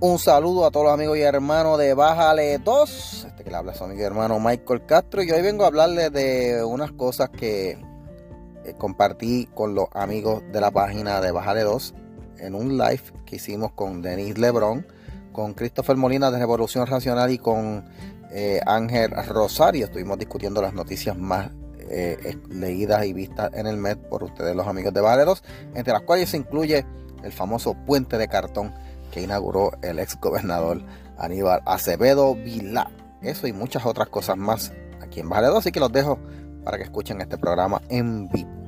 Un saludo a todos los amigos y hermanos de Bájale 2. Este que le habla su amigo y hermano Michael Castro. Y hoy vengo a hablarles de unas cosas que eh, compartí con los amigos de la página de Bájale 2 en un live que hicimos con Denis Lebron, con Christopher Molina de Revolución Racional y con eh, Ángel Rosario. Estuvimos discutiendo las noticias más eh, leídas y vistas en el mes por ustedes, los amigos de Bájale 2, entre las cuales se incluye el famoso puente de cartón que inauguró el ex gobernador Aníbal Acevedo Vilá. Eso y muchas otras cosas más aquí en Bajaledo, así que los dejo para que escuchen este programa en vivo.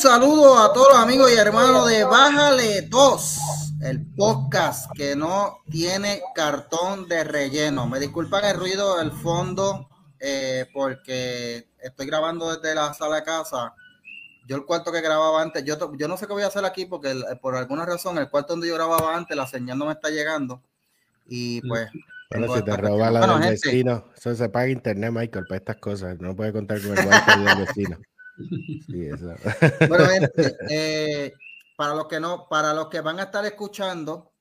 Saludo a todos los amigos y hermanos de Bájale 2, el podcast que no tiene cartón de relleno. Me disculpan el ruido del fondo eh, porque estoy grabando desde la sala de casa. Yo el cuarto que grababa antes, yo, yo no sé qué voy a hacer aquí porque por alguna razón el cuarto donde yo grababa antes, la señal no me está llegando. Y pues... Bueno, si te roba la del vecino, eso se paga internet, Michael, para estas cosas. No puede contar con el wifi del vecino. Bueno, eh, para los que no, para los que van a estar escuchando,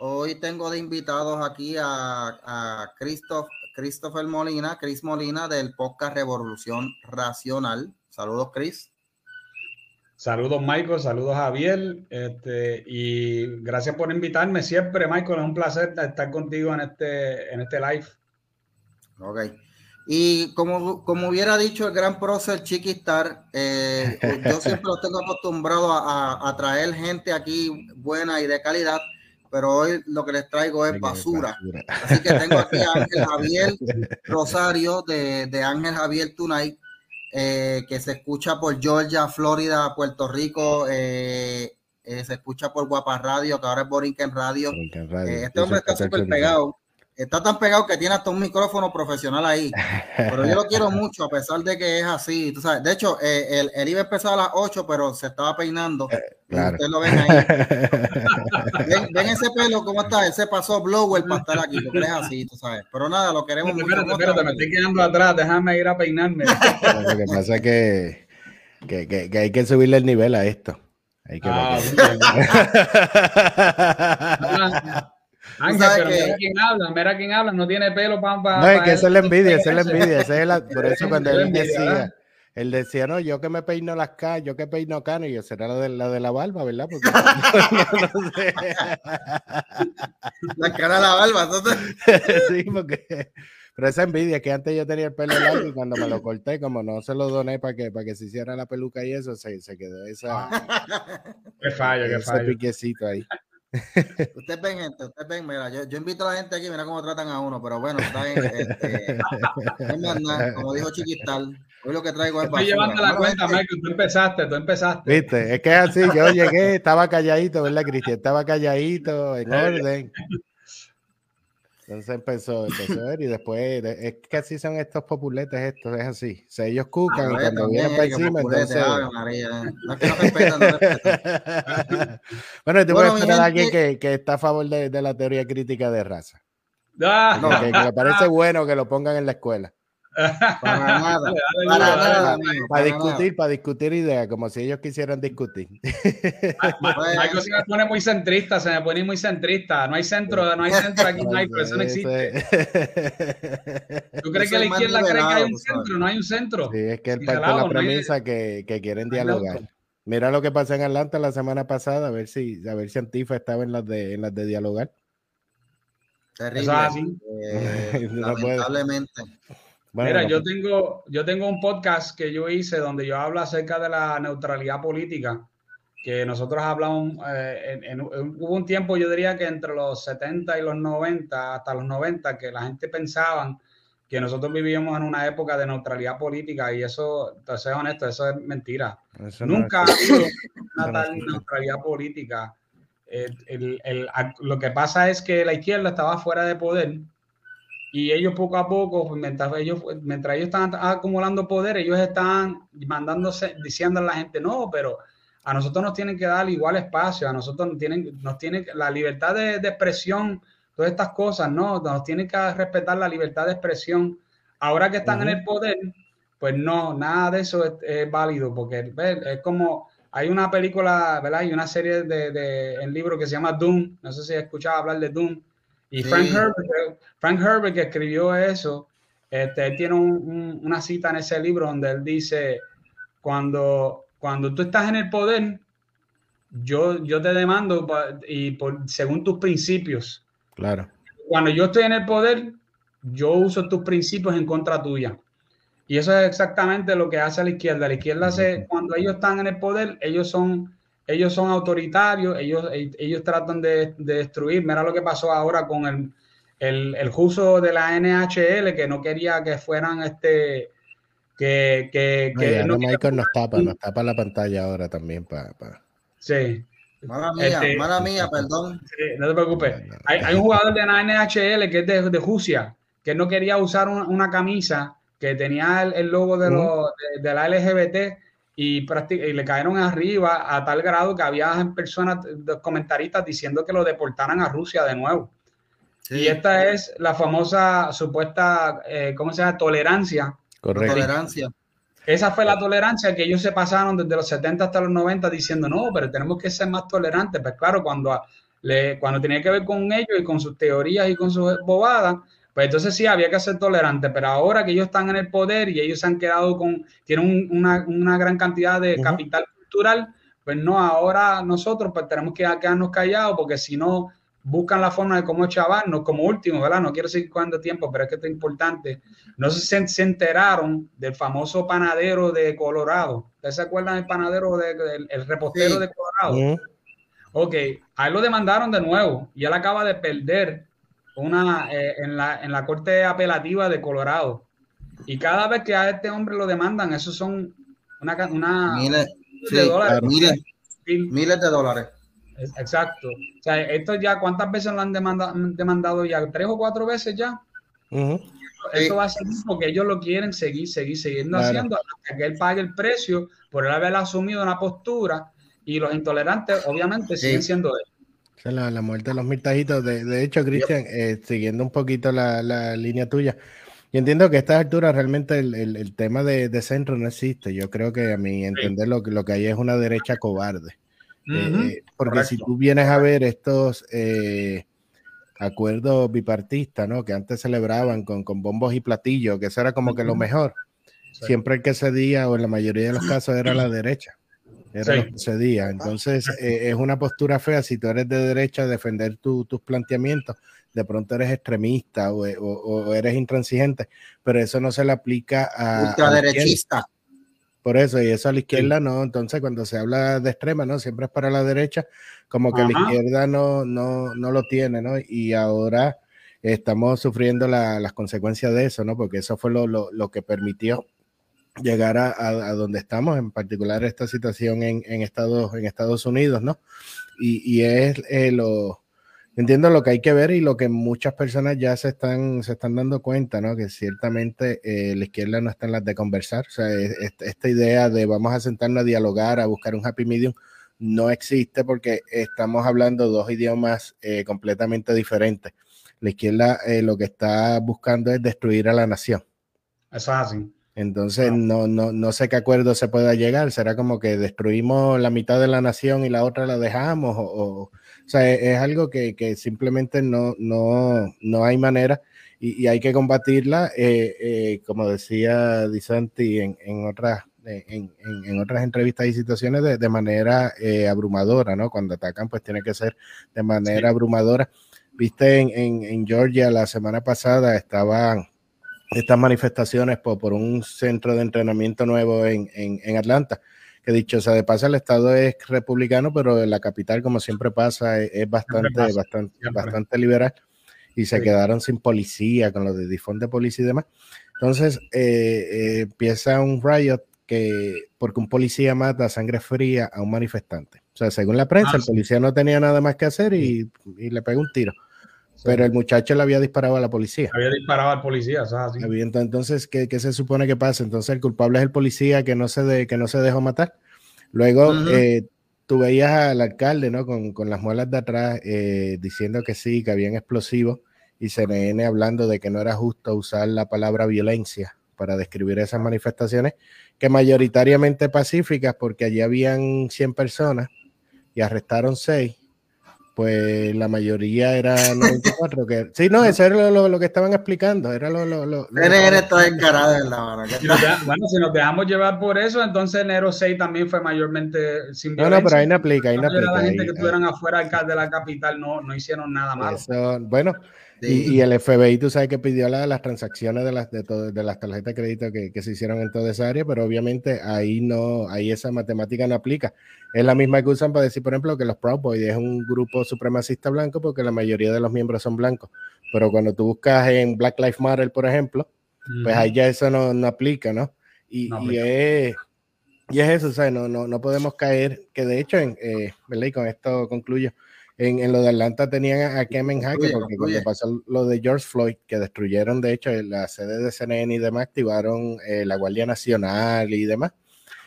hoy tengo de invitados aquí a, a Christopher Molina, Chris Molina del podcast Revolución Racional. Saludos, Chris. Saludos, Michael. Saludos, Javier. Este, y gracias por invitarme siempre, Michael. Es un placer estar contigo en este, en este live. Ok. Y como, como hubiera dicho el gran prócer Chiquistar, eh, yo siempre lo tengo acostumbrado a, a, traer gente aquí buena y de calidad, pero hoy lo que les traigo es basura. Así que tengo aquí a Ángel Javier Rosario de, de Ángel Javier Tonight, eh, que se escucha por Georgia, Florida, Puerto Rico, eh, se escucha por Guapa Radio, que ahora es Borinquen Radio. Radio. Este hombre está súper pegado está tan pegado que tiene hasta un micrófono profesional ahí. Pero yo lo quiero mucho, a pesar de que es así. Tú sabes, de hecho, eh, él, iba a empezar a las 8, pero se estaba peinando. Eh, ustedes lo ven ahí. ven, ese pelo, ¿cómo está? Él se pasó blower para estar aquí, porque es así, tú sabes. Pero nada, lo queremos mucho. Espérate, espérate, me estoy quedando atrás, déjame ir a peinarme. lo que pasa es que, que, que, hay que subirle el nivel a esto. Hay que ah, Ángel, pero mira quién habla, mira quién habla, no tiene pelo para. no, es que eso es la envidia, eso es la envidia. Ese es la, por eso cuando él decía, él decía, no, yo que me peino las caras, yo que peino canas, y yo será la de, la de la barba, ¿verdad? Porque no, no sé. La cara de la barba, entonces. sí, porque. Pero esa envidia que antes yo tenía el pelo largo y cuando me lo corté, como no se lo doné para que, para que se hiciera la peluca y eso, se, se quedó esa. Qué fallo, qué fallo. Ese piquecito ahí. Ustedes ven, gente, ustedes ven, mira, yo, yo, invito a la gente aquí, mira cómo tratan a uno, pero bueno, está bien. Este, como dijo Chiquistal, hoy lo que traigo es. Estoy llevando la cuenta, Michael, tú empezaste, tú empezaste. Viste, es que es así, yo llegué, estaba calladito, ¿verdad, Cristian? Estaba calladito, en orden. Entonces empezó, empezó a ver y después es que así son estos populetes estos, es así. O sea, ellos cucan y cuando vienen para encima, entonces. bueno, te voy a esperar a alguien que, que, está a favor de, de, la teoría crítica de raza. Ah. que, que, me parece bueno que lo pongan en la escuela. Para nada. Para nada. Para discutir, para discutir ideas, como si ellos quisieran discutir. Michael se me pone muy centrista, se me pone muy centrista. No hay centro, no hay centro aquí, no hay, pero eso no existe. ¿Tú crees que la izquierda cree que hay un centro? No hay un centro. Sí, es que es parte de la premisa que, que quieren dialogar. Mira lo que pasó en Atlanta la semana pasada, a ver si, a ver si Antifa estaba en las de, en las de dialogar. Terrible. Eh, lamentablemente. Mira, yo tengo, yo tengo un podcast que yo hice donde yo hablo acerca de la neutralidad política, que nosotros hablamos, eh, en, hubo un tiempo, yo diría que entre los 70 y los 90, hasta los 90, que la gente pensaba que nosotros vivíamos en una época de neutralidad política y eso, entonces honesto, eso es mentira. Nunca ha habido una tal neutralidad política. lo que pasa es que la izquierda estaba fuera de poder y ellos poco a poco, mientras ellos, mientras ellos están acumulando poder, ellos están mandándose, diciendo a la gente, no, pero a nosotros nos tienen que dar igual espacio, a nosotros nos tienen, nos tienen la libertad de, expresión, todas estas cosas, ¿no? Nos tienen que respetar la libertad de expresión. Ahora que están en el poder, pues no, nada de eso es, válido, porque es como, hay una película, ¿verdad? Hay una serie de, de en libro que se llama Doom, no sé si has escuchado hablar de Doom, y Frank, Herbert, Frank Herbert, que escribió eso, este, tiene una cita en ese libro donde él dice, cuando, cuando tú estás en el poder, yo, yo te demando y por, según tus principios. Claro. Cuando yo estoy en el poder, yo uso tus principios en contra tuya. Y eso es exactamente lo que hace la izquierda. La izquierda hace, cuando ellos están en el poder, ellos son ellos son autoritarios, ellos, ellos tratan de, destruir. Mira lo que pasó ahora con el, el, el uso de la NHL, que no quería que fueran este. Que, que, que no, Michael nos tapa, nos tapa la pantalla ahora también para. Sí. Mala mía, este, mala mía, perdón. no te preocupes. Hay, hay, un jugador de la NHL que es de, de Rusia, que no quería usar una, una camisa que tenía el, el logo de, los, de, de la LGBT y, y, le cayeron arriba a tal grado que había personas, comentaristas diciendo que lo deportaran a Rusia de nuevo. Y esta es la famosa supuesta, eh, ¿cómo se llama? Tolerancia. Correcto. Tolerancia. Esa fue la tolerancia que ellos se pasaron desde los 70 hasta los 90 diciendo, no, pero tenemos que ser más tolerantes. Pues claro, cuando, le, cuando tenía que ver con ellos y con sus teorías y con sus bobadas, pues entonces sí, había que ser tolerante, pero ahora que ellos están en el poder y ellos se han quedado con, tienen una, una, gran cantidad de capital cultural, pues no, ahora nosotros pues tenemos que quedarnos callados porque si no buscan la forma de cómo chavarnos como último, ¿verdad? No quiero seguir cogiendo tiempo, pero es que esto es importante. No si se, enteraron del famoso panadero de Colorado. ¿Ustedes se acuerdan del panadero, del el repostero de Colorado? Ok, ahí lo demandaron de nuevo y él acaba de perder una, eh, en, la, en la Corte Apelativa de Colorado. Y cada vez que a este hombre lo demandan, eso son una, una miles, de dólares. Miles, de dólares. Exacto. O sea, esto ya, ¿cuántas veces lo han demandado, demandado ya? ¿Tres o cuatro veces ya? Eso va a ser porque ellos lo quieren seguir, seguir, siguiendo haciendo hasta que él pague el precio por él haber asumido una postura y los intolerantes obviamente siguen siendo él. La, la, muerte de los mirtajitos. De, de hecho, Cristian, eh, siguiendo un poquito la, la, línea tuya, yo entiendo que a estas alturas realmente el, el, el tema de, de, centro no existe. Yo creo que a mi entender lo, lo que hay es una derecha cobarde. Uh -huh. eh, porque Correcto. si tú vienes a ver estos eh, acuerdos bipartistas, ¿no? Que antes celebraban con, con, bombos y platillos, que eso era como uh -huh. que lo mejor. Sí. Siempre el que cedía, o en la mayoría de los casos, era la derecha era sí. lo que sucedía. Entonces, eh, es una postura fea. Si tú eres de derecha, defender tu, tus planteamientos, de pronto eres extremista o, o, o, eres intransigente, pero eso no se le aplica a. Ultraderechista. Por eso, y eso a la izquierda sí. no. Entonces, cuando se habla de extrema, ¿no? Siempre es para la derecha, como que Ajá. la izquierda no, no, no lo tiene, ¿no? Y ahora estamos sufriendo la, las consecuencias de eso, ¿no? Porque eso fue lo, lo, lo que permitió llegar a, donde estamos, en particular esta situación en, en, Estados, en Estados Unidos, ¿no? Y, es eh, lo, entiendo lo que hay que ver y lo que muchas personas ya se están, se están dando cuenta, ¿no? Que ciertamente eh, la izquierda no está en las de conversar, o sea, es, es, esta idea de vamos a sentarnos a dialogar, a buscar un happy medium, no existe porque estamos hablando dos idiomas eh, completamente diferentes. La izquierda eh, lo que está buscando es destruir a la nación. Eso es así. Entonces, no, no, no sé qué acuerdo se pueda llegar. Será como que destruimos la mitad de la nación y la otra la dejamos. O, o, o sea, es, es algo que, que, simplemente no, no, no hay manera y, y hay que combatirla, eh, eh, como decía Disanti en, en otras. En, en, en, otras entrevistas y situaciones de, de manera eh, abrumadora, ¿no? Cuando atacan, pues tiene que ser de manera sí. abrumadora. Viste, en, en Georgia la semana pasada estaban estas manifestaciones por, por, un centro de entrenamiento nuevo en, en, en, Atlanta. Que dicho sea de paso, el estado es republicano, pero la capital, como siempre pasa, es, es bastante, pasa, bastante, bastante liberal. Y se sí. quedaron sin policía, con los de difón de policía y demás. Entonces eh, eh, empieza un riot que porque un policía mata a sangre fría a un manifestante. O sea, según la prensa, ah, el policía no tenía nada más que hacer y, y le pegó un tiro. Pero el muchacho le había disparado a la policía. Había disparado al policía, ¿sabes? Entonces, ¿qué, ¿qué, se supone que pasa? Entonces, el culpable es el policía que no se, de, que no se dejó matar. Luego, uh -huh. eh, tú veías al alcalde, ¿no? Con, con las muelas de atrás eh, diciendo que sí, que habían explosivos y CNN hablando de que no era justo usar la palabra violencia para describir esas manifestaciones, que mayoritariamente pacíficas, porque allí habían 100 personas y arrestaron 6 pues la mayoría era 94. Que, sí, no, eso era lo, que estaban explicando. Era lo, lo, lo, está encarado en la Bueno, si nos dejamos llevar por eso, entonces enero 6 también fue mayormente sin violencia. No, no, pero ahí no aplica. Ahí no aplica la gente que estuvieran afuera de la capital no, no hicieron nada malo. Eso, bueno, y, el FBI, tú sabes que pidió las transacciones de las, de, de las tarjetas de crédito que, que, se hicieron en toda esa área, pero obviamente ahí no, ahí esa matemática no aplica. Es la misma que usan para decir, por ejemplo, que los Proud Boys es un grupo supremacista blanco porque la mayoría de los miembros son blancos. Pero cuando tú buscas en Black Lives Matter, por ejemplo, pues ahí ya eso no, no aplica, ¿no? Y, y, es, y, es, eso, ¿sabes? No, no, no podemos caer, que de hecho, en, eh, ¿verdad? Y con esto concluyo en, en, lo de Atlanta tenían a Kemen Hacker, porque cuando pasó lo de George Floyd, que destruyeron de hecho la sede de CNN y demás, activaron eh, la Guardia Nacional y demás.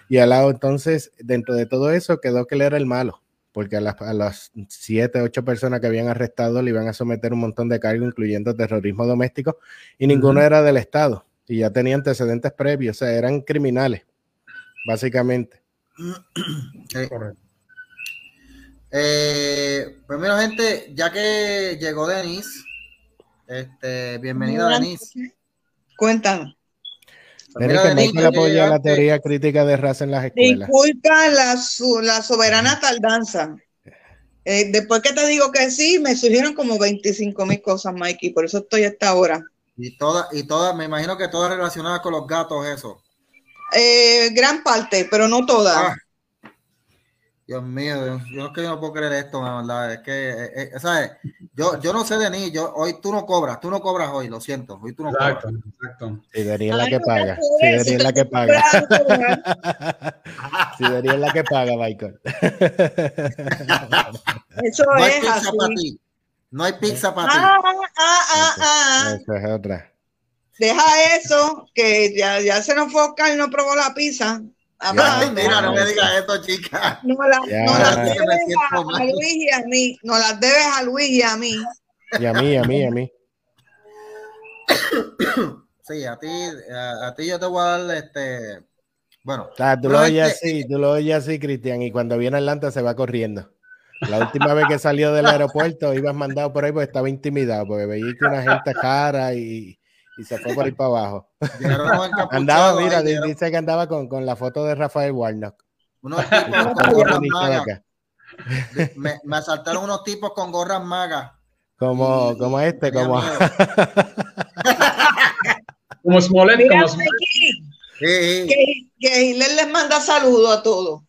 Y al lado, entonces, dentro de todo eso, quedó que él era el malo, porque a las, a las siete, ocho personas que habían arrestado le iban a someter un montón de cargos, incluyendo terrorismo doméstico, y ninguno era del Estado, y ya tenía antecedentes previos, o sea, eran criminales, básicamente. Correcto. Eh, pues mira, gente, ya que llegó Denise, este, bienvenida Denise. Cuéntanos. Pues mira, apoya la teoría crítica de raza en las escuelas. Disculpa la, la soberana tardanza. Eh, después que te digo que sí, me surgieron como 25 mil cosas, Mikey, por eso estoy a esta hora. Y todas, y todas, me imagino que todas relacionadas con los gatos, eso. Eh, gran parte, pero no todas. Ah. Dios mío, yo es que yo no puedo creer esto, la verdad. Es que, eh, eh, ¿sabes? Yo, yo no sé de ni, yo, hoy tú no cobras, tú no cobras hoy, lo siento. Hoy tú no exacto, cobras. Exacto. Si Denis es la que paga. Si Denis es la que paga. Si Denis es la que paga, Michael. Eso no es hay pizza así. para ti. No hay pizza para ti. Ah, ah, ah, ah. Eso es otra. Deja eso, que ya, ya se nos fue Oscar y no probó la pizza. Ay, mira, no me digas esto, chica. No, la, no las debes a, a, Luis y a mí. No las debes a Luis y a mí. Y a mí, a mí, a mí. Sí, a ti, a, a ti yo te voy a dar este. Bueno. O sea, tú lo oyes este, así, tú lo oyes así, Cristian, y cuando viene Atlanta se va corriendo. La última vez que salió del aeropuerto ibas mandado por ahí porque estaba intimidado, porque veía que una gente cara y, y se fue por ahí para abajo. andaba, mira, dice que andaba con, con, la foto de Rafael Warnock. Unos tipos con gorras magas. Me, me, asaltaron unos tipos con gorras magas. Como, y, como este, como. como mira, como. Sí. Que, que Hitler les manda saludos a todos.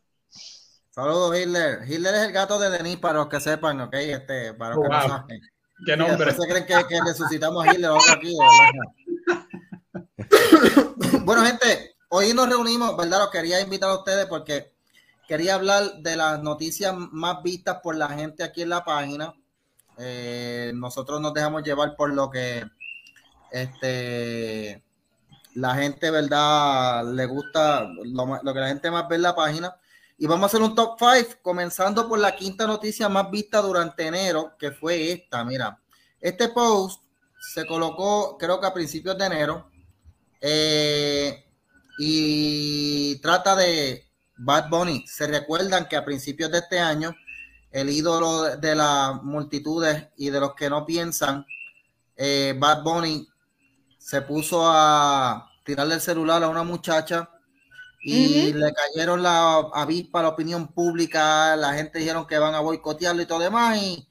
Saludos, Hitler. Hitler es el gato de Denis, para los que sepan, ¿ok? Este, para los oh, que wow. no saben. ¿Qué nombre? se creen que, que, resucitamos a Hitler aquí, bueno, gente, hoy nos reunimos, ¿verdad? Los quería invitar a ustedes porque quería hablar de las noticias más vistas por la gente aquí en la página. Eh, nosotros nos dejamos llevar por lo que este la gente, ¿verdad? Le gusta lo, lo que la gente más ve en la página. Y vamos a hacer un top 5, comenzando por la quinta noticia más vista durante enero, que fue esta. Mira, este post se colocó, creo que a principios de enero, eh, y trata de Bad Bunny. Se recuerdan que a principios de este año, el ídolo de las multitudes y de los que no piensan, eh, Bad Bunny se puso a tirarle el celular a una muchacha y uh -huh. le cayeron la avispa a la opinión pública, la gente dijeron que van a boicotearlo y todo demás, y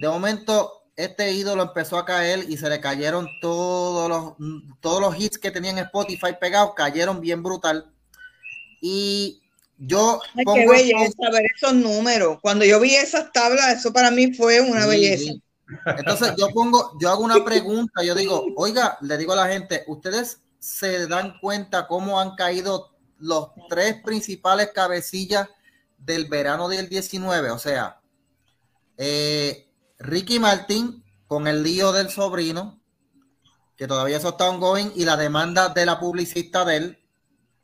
de momento este ídolo empezó a caer y se le cayeron todos los, todos los hits que tenían Spotify pegados, cayeron bien brutal. Y yo... Ay, qué belleza ver esos números. Cuando yo vi esas tablas, eso para mí fue una sí, belleza. Sí. Entonces yo pongo, yo hago una pregunta, yo digo, oiga, le digo a la gente, ustedes se dan cuenta cómo han caído los tres principales cabecillas del verano del 19. O sea, eh, Ricky Martin con el lío del sobrino, que todavía eso está ongoing, y la demanda de la publicista de él.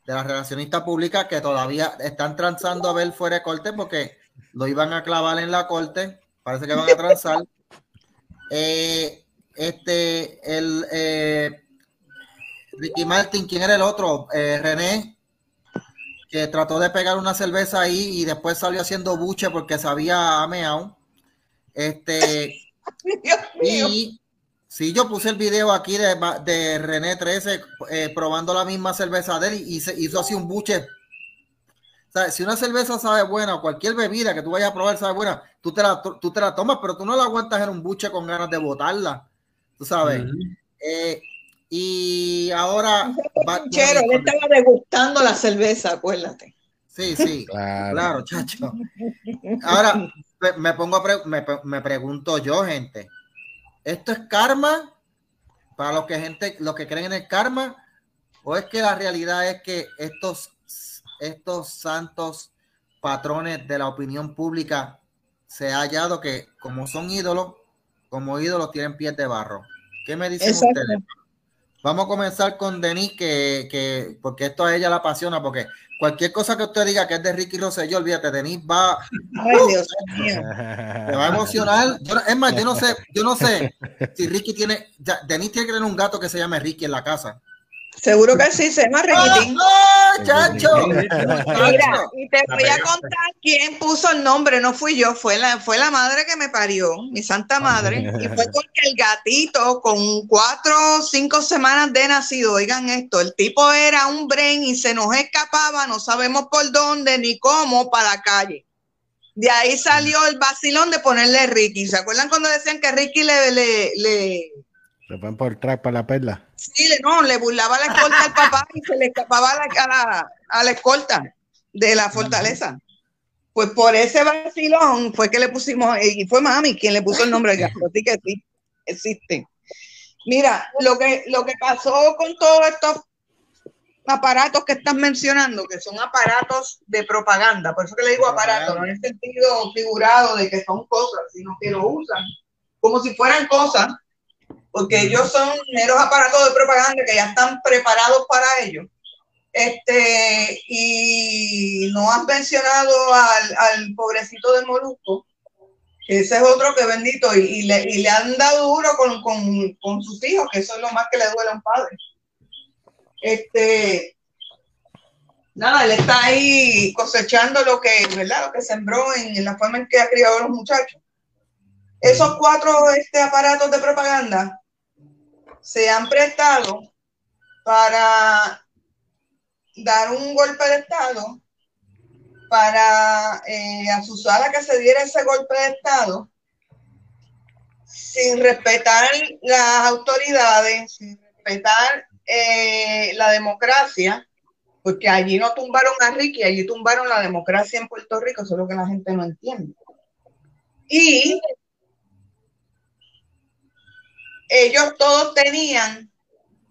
de la relacionista pública que todavía están transando a ver fuera de corte porque lo iban a clavar en la corte. Parece que van a transar. Eh, este, el eh, Ricky Martin, ¿quién era el otro? Eh, René, que trató de pegar una cerveza ahí y después salió haciendo buche porque sabía a meao. Este, y si yo puse el video aquí de, de René 13 eh, probando la misma cerveza de él y, se hizo así un buche. Si una cerveza sabe buena o cualquier bebida que tú vayas a probar sabe buena, tú te, la, tú te la tomas, pero tú no la aguantas en un buche con ganas de botarla. Tú sabes. eh, y ahora. Chero, él estaba degustando la cerveza, acuérdate. Sí, sí, claro, claro chacho. Ahora me pongo a pre me, me, pregunto yo, gente. ¿Esto es karma? Para los que gente, los que creen en el karma, o es que la realidad es que estos, estos santos patrones de la opinión pública se ha hallado que como son ídolos, como ídolos tienen pies de barro. ¿Qué me dicen Exacto. ustedes? Vamos a comenzar con Denise, que, que, porque esto a ella la apasiona, porque cualquier cosa que usted diga que es de Ricky Rosselló, olvídate, Denise va. Ay, Dios mío. Me va a emocionar. Yo, es más, yo no sé, yo no sé si Ricky tiene. Ya, Denise tiene que tener un gato que se llame Ricky en la casa. Seguro que sí, se llama Riquitín. ¡Oh, chacho! Mira, y te voy a contar quién puso el nombre, no fui yo, fue la, fue la madre que me parió, mi santa madre, y fue porque el gatito con cuatro o cinco semanas de nacido, oigan esto, el tipo era un bren y se nos escapaba, no sabemos por dónde ni cómo, para la calle. De ahí salió el vacilón de ponerle Ricky. ¿Se acuerdan cuando decían que Ricky le... le, le... Se van por track para la perla. Sí, no, le burlaba la escolta al papá y se le escapaba a la, a la, a la escolta de la fortaleza. Pues por ese vacilón fue que le pusimos, y fue mami quien le puso el nombre al gato, así que sí, existe. Mira, lo que, lo que pasó con todos estos aparatos que estás mencionando, que son aparatos de propaganda, por eso que le digo aparatos, no en el sentido figurado de que son cosas, sino que lo usan como si fueran cosas porque ellos son meros aparatos de propaganda que ya están preparados para ello. Este, y no has mencionado al, al pobrecito de Molusco, ese es otro que bendito, y, y, le, y le, han dado duro con, con, con, sus hijos, que eso es lo más que le duele a un padre. Este, nada, él está ahí cosechando lo que, ¿verdad? Lo que sembró en, en la forma en que ha criado a los muchachos. Esos cuatro este, aparatos de propaganda se han prestado para dar un golpe de Estado, para eh, asusar a que se diera ese golpe de Estado, sin respetar las autoridades, sin respetar eh, la democracia, porque allí no tumbaron a Ricky, allí tumbaron la democracia en Puerto Rico, eso es lo que la gente no entiende. Y ellos todos tenían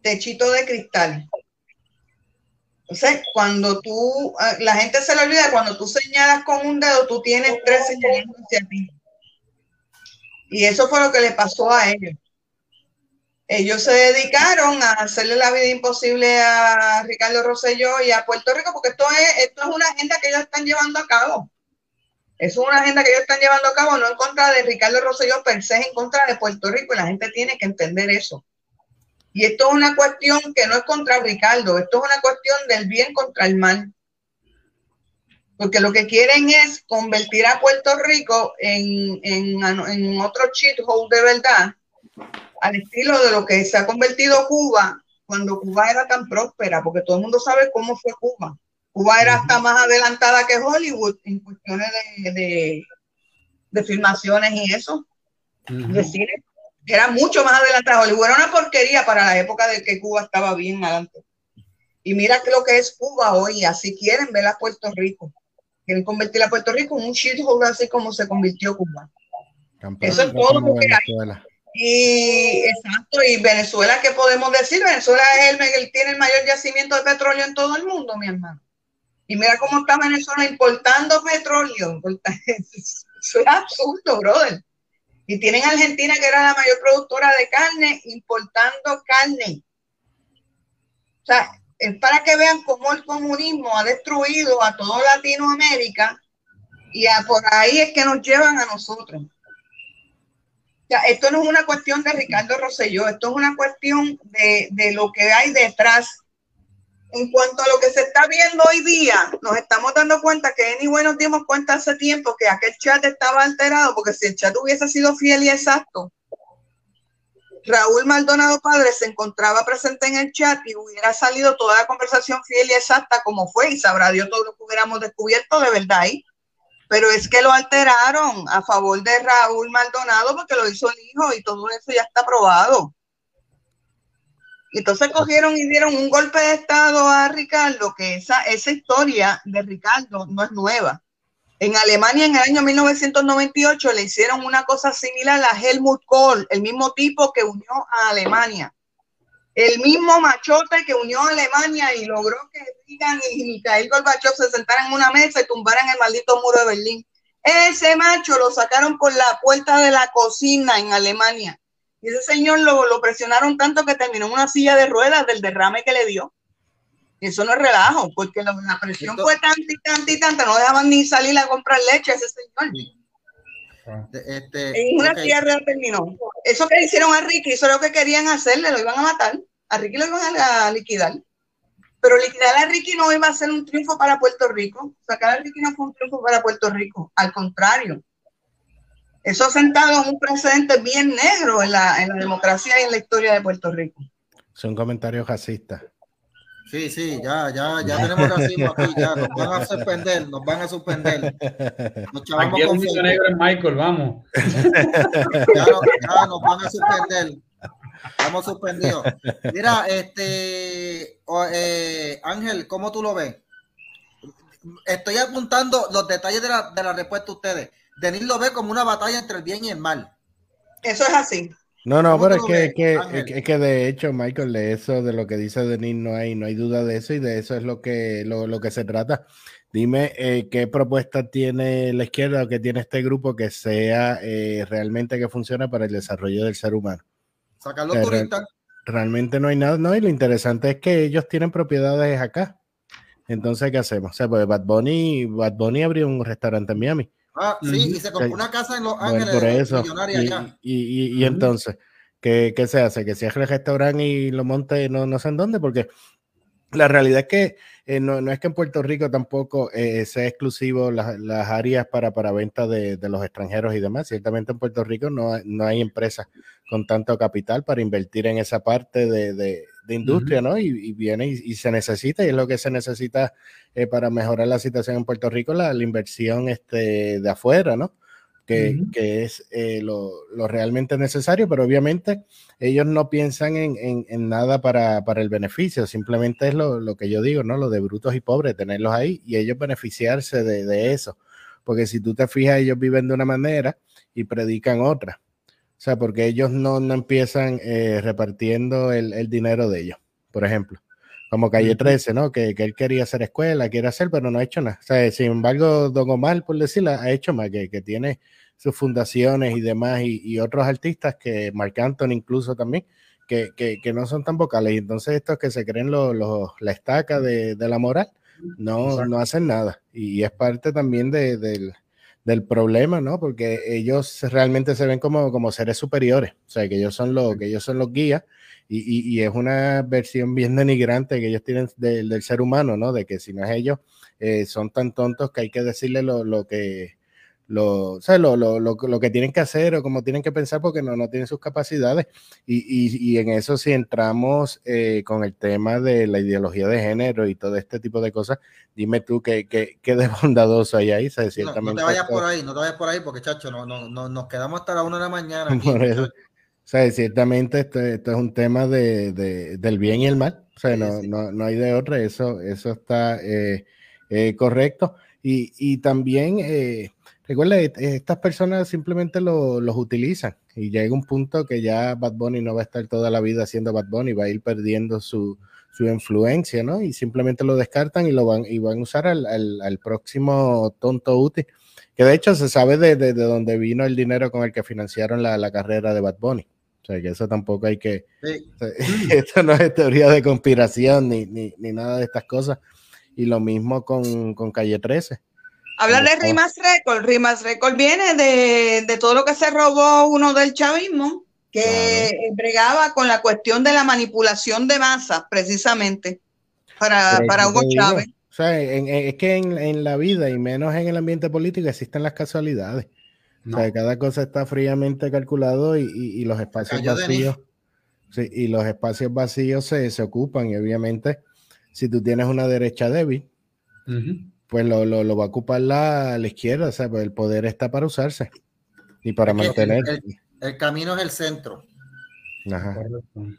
techito de cristal. Entonces, cuando tú, ah, la gente se le olvida, cuando tú señalas con un dedo, tú tienes tres señales hacia ti. Y eso fue lo que le pasó a ellos. Ellos se dedicaron a hacerle la vida imposible a Ricardo Rosselló y a Puerto Rico, porque esto es, esto es una agenda que ellos están llevando a cabo. Es una agenda que ellos están llevando a cabo, no en contra de Ricardo Rosselló per se, en contra de Puerto Rico, y la gente tiene que entender eso. Y esto es una cuestión que no es contra Ricardo, esto es una cuestión del bien contra el mal. Porque lo que quieren es convertir a Puerto Rico en, en, en otro cheat hole de verdad, al estilo de lo que se ha convertido Cuba cuando Cuba era tan próspera, porque todo el mundo sabe cómo fue Cuba. Cuba era hasta más adelantada que Hollywood en cuestiones de, de, de filmaciones y eso, uh -huh. de cine. Era mucho más adelantada. Hollywood era una porquería para la época de que Cuba estaba bien adelante. Y mira lo que es Cuba hoy, así quieren ver a Puerto Rico. Quieren convertir a Puerto Rico en un shithole así como se convirtió Cuba. Campeón, Eso es todo lo que hay. Y exacto, y Venezuela, ¿qué podemos decir? Venezuela es el, el, tiene el mayor yacimiento de petróleo en todo el mundo, mi hermano. Y mira cómo está Venezuela importando petróleo. Eso es absurdo, brother. Y tienen Argentina, que era la mayor productora de carne, importando carne. O sea, es para que vean cómo el comunismo ha destruido a toda Latinoamérica y por ahí es que nos llevan a nosotros. esto no es una cuestión de Ricardo Rosselló, esto es una cuestión de, de lo que hay detrás en cuanto a lo que se está viendo hoy día, nos estamos dando cuenta que anyway nos dimos cuenta hace tiempo que aquel chat estaba alterado, porque si el chat hubiese sido fiel y exacto, Raúl Maldonado Padre se encontraba presente en el chat y hubiera salido toda la conversación fiel y exacta como fue, y sabrá Dios todo lo que hubiéramos descubierto de verdad ahí. Pero es que lo alteraron a favor de Raúl Maldonado porque lo hizo el hijo y todo eso ya está aprobado. Y entonces cogieron y dieron un golpe de estado a Ricardo, que esa, esa historia de Ricardo no es nueva. En Alemania en el año 1998 le hicieron una cosa similar a Helmut Kohl, el mismo tipo que unió a Alemania. El mismo machote que unió a Alemania y logró que Reagan y Mikhail Gorbachev se sentaran en una mesa y tumbaran el maldito muro de Berlín. Ese macho lo sacaron por la puerta de la cocina en Alemania y ese señor lo, lo presionaron tanto que terminó en una silla de ruedas del derrame que le dio. Y eso no es relajo, porque la, presión fue tanta y tanta y tanta, no dejaban ni salir a comprar leche a ese señor. Este, en una de ruedas terminó. Eso que hicieron a Ricky, eso es lo que querían hacerle, lo iban a matar. A Ricky lo iban a, liquidar. Pero liquidar a Ricky no iba a ser un triunfo para Puerto Rico. Sacar a Ricky no fue un triunfo para Puerto Rico. Al contrario, eso ha sentado un precedente bien negro en la, en la democracia y en la historia de Puerto Rico. Son comentarios racistas. Sí, sí, ya, ya, ya tenemos racismo aquí, ya nos van a suspender, nos van a suspender. Nos aquí el único negro es Michael, vamos. Ya, ya, nos van a suspender. Estamos suspendidos. Mira, este eh, Ángel, ¿cómo tú lo ves? Estoy apuntando los detalles de la, de la respuesta de ustedes. Denis lo ve como una batalla entre el bien y el mal. Eso es así. No, no, pero es que, que, que, de hecho, Michael, de eso, de lo que dice Denis, no hay, no hay duda de eso y de eso es lo que, lo, que se trata. Dime eh, qué propuesta tiene la izquierda o qué tiene este grupo que sea eh, realmente que funcione para el desarrollo del ser humano. Sacarlo turistas. realmente no hay nada, no, y lo interesante es que ellos tienen propiedades acá. Entonces, ¿qué hacemos? O sea, pues Bad Bunny, Bad Bunny abrió un restaurante en Miami. Ah, sí, y se compró una casa en Los Ángeles. por eso. Y, y, entonces, ¿qué, ¿qué, se hace? Que cierre el restaurante y lo monte no, no sé en dónde, porque la realidad es que eh, no, no, es que en Puerto Rico tampoco eh, sea exclusivo las áreas para, para venta de, de, los extranjeros y demás. Ciertamente en Puerto Rico no, no hay empresas con tanto capital para invertir en esa parte de, de, industria, ¿no? Y, viene y, se necesita, y es lo que se necesita eh, para mejorar la situación en Puerto Rico, la, la inversión este, de afuera, ¿no? que, es eh, lo, realmente necesario, pero obviamente ellos no piensan en, nada para, el beneficio, simplemente es lo, que yo digo, ¿no? Lo de brutos y pobres, tenerlos ahí y ellos beneficiarse de, eso, porque si tú te fijas, ellos viven de una manera y predican otra, sea, porque ellos no, empiezan eh, repartiendo el, dinero de ellos, por ejemplo como Calle 13, ¿no? Que, él quería hacer escuela, quiere hacer, pero no ha hecho nada. O sea, sin embargo, Don Omar, por decirlo, ha hecho más, que, que tiene sus fundaciones y demás, y, otros artistas que, Marc Anthony incluso también, que, que, no son tan vocales. Y entonces estos que se creen la estaca de, la moral, no, no hacen nada. Y es parte también de, del, del problema, ¿no? Porque ellos realmente se ven como, como seres superiores, o sea, que ellos son los, que ellos son los guías y, es una versión bien denigrante que ellos tienen del ser humano, ¿no? De que si no es ellos, eh, son tan tontos que hay que decirle lo, que lo, lo, lo, lo, que tienen que hacer o cómo tienen que pensar porque no, no tienen sus capacidades. Y, y, en eso si entramos eh, con el tema de la ideología de género y todo este tipo de cosas, dime tú qué, qué, qué de bondadoso hay ahí. No, te vayas por ahí, no te vayas por ahí porque, chacho, no, no, no nos quedamos hasta la una de la mañana. O sea, ciertamente esto, esto es un tema de, de, del bien y el mal. O sea, no, no, no, hay de otra. Eso, eso está eh, eh, correcto. Y, y también, recuerda, estas personas simplemente lo, los utilizan. Y llega un punto que ya Bad Bunny no va a estar toda la vida haciendo Bad Bunny, va a ir perdiendo su, su influencia, ¿no? Y simplemente lo descartan y lo van, y van a usar al, al, al próximo tonto útil. Que de hecho se sabe de, de, de, dónde vino el dinero con el que financiaron la, la carrera de Bad Bunny. O sea, que eso tampoco hay que... esto no es teoría de conspiración ni, ni, ni, nada de estas cosas. Y lo mismo con, con Calle 13. Hablar de Rimas Record. Rimas Record viene de, de, todo lo que se robó uno del chavismo, que bregaba con la cuestión de la manipulación de masas, precisamente, para, para Hugo Chávez. O sea, es que en, en, la vida y menos en el ambiente político existen las casualidades. O sea, cada cosa está fríamente calculado y, y, los espacios vacíos. Sí, y los espacios vacíos se, se, ocupan. Y obviamente, si tú tienes una derecha débil, pues lo, lo, lo, va a ocupar la, la izquierda. O sea, pues el poder está para usarse y para mantener. El, el, camino es el centro. Ajá.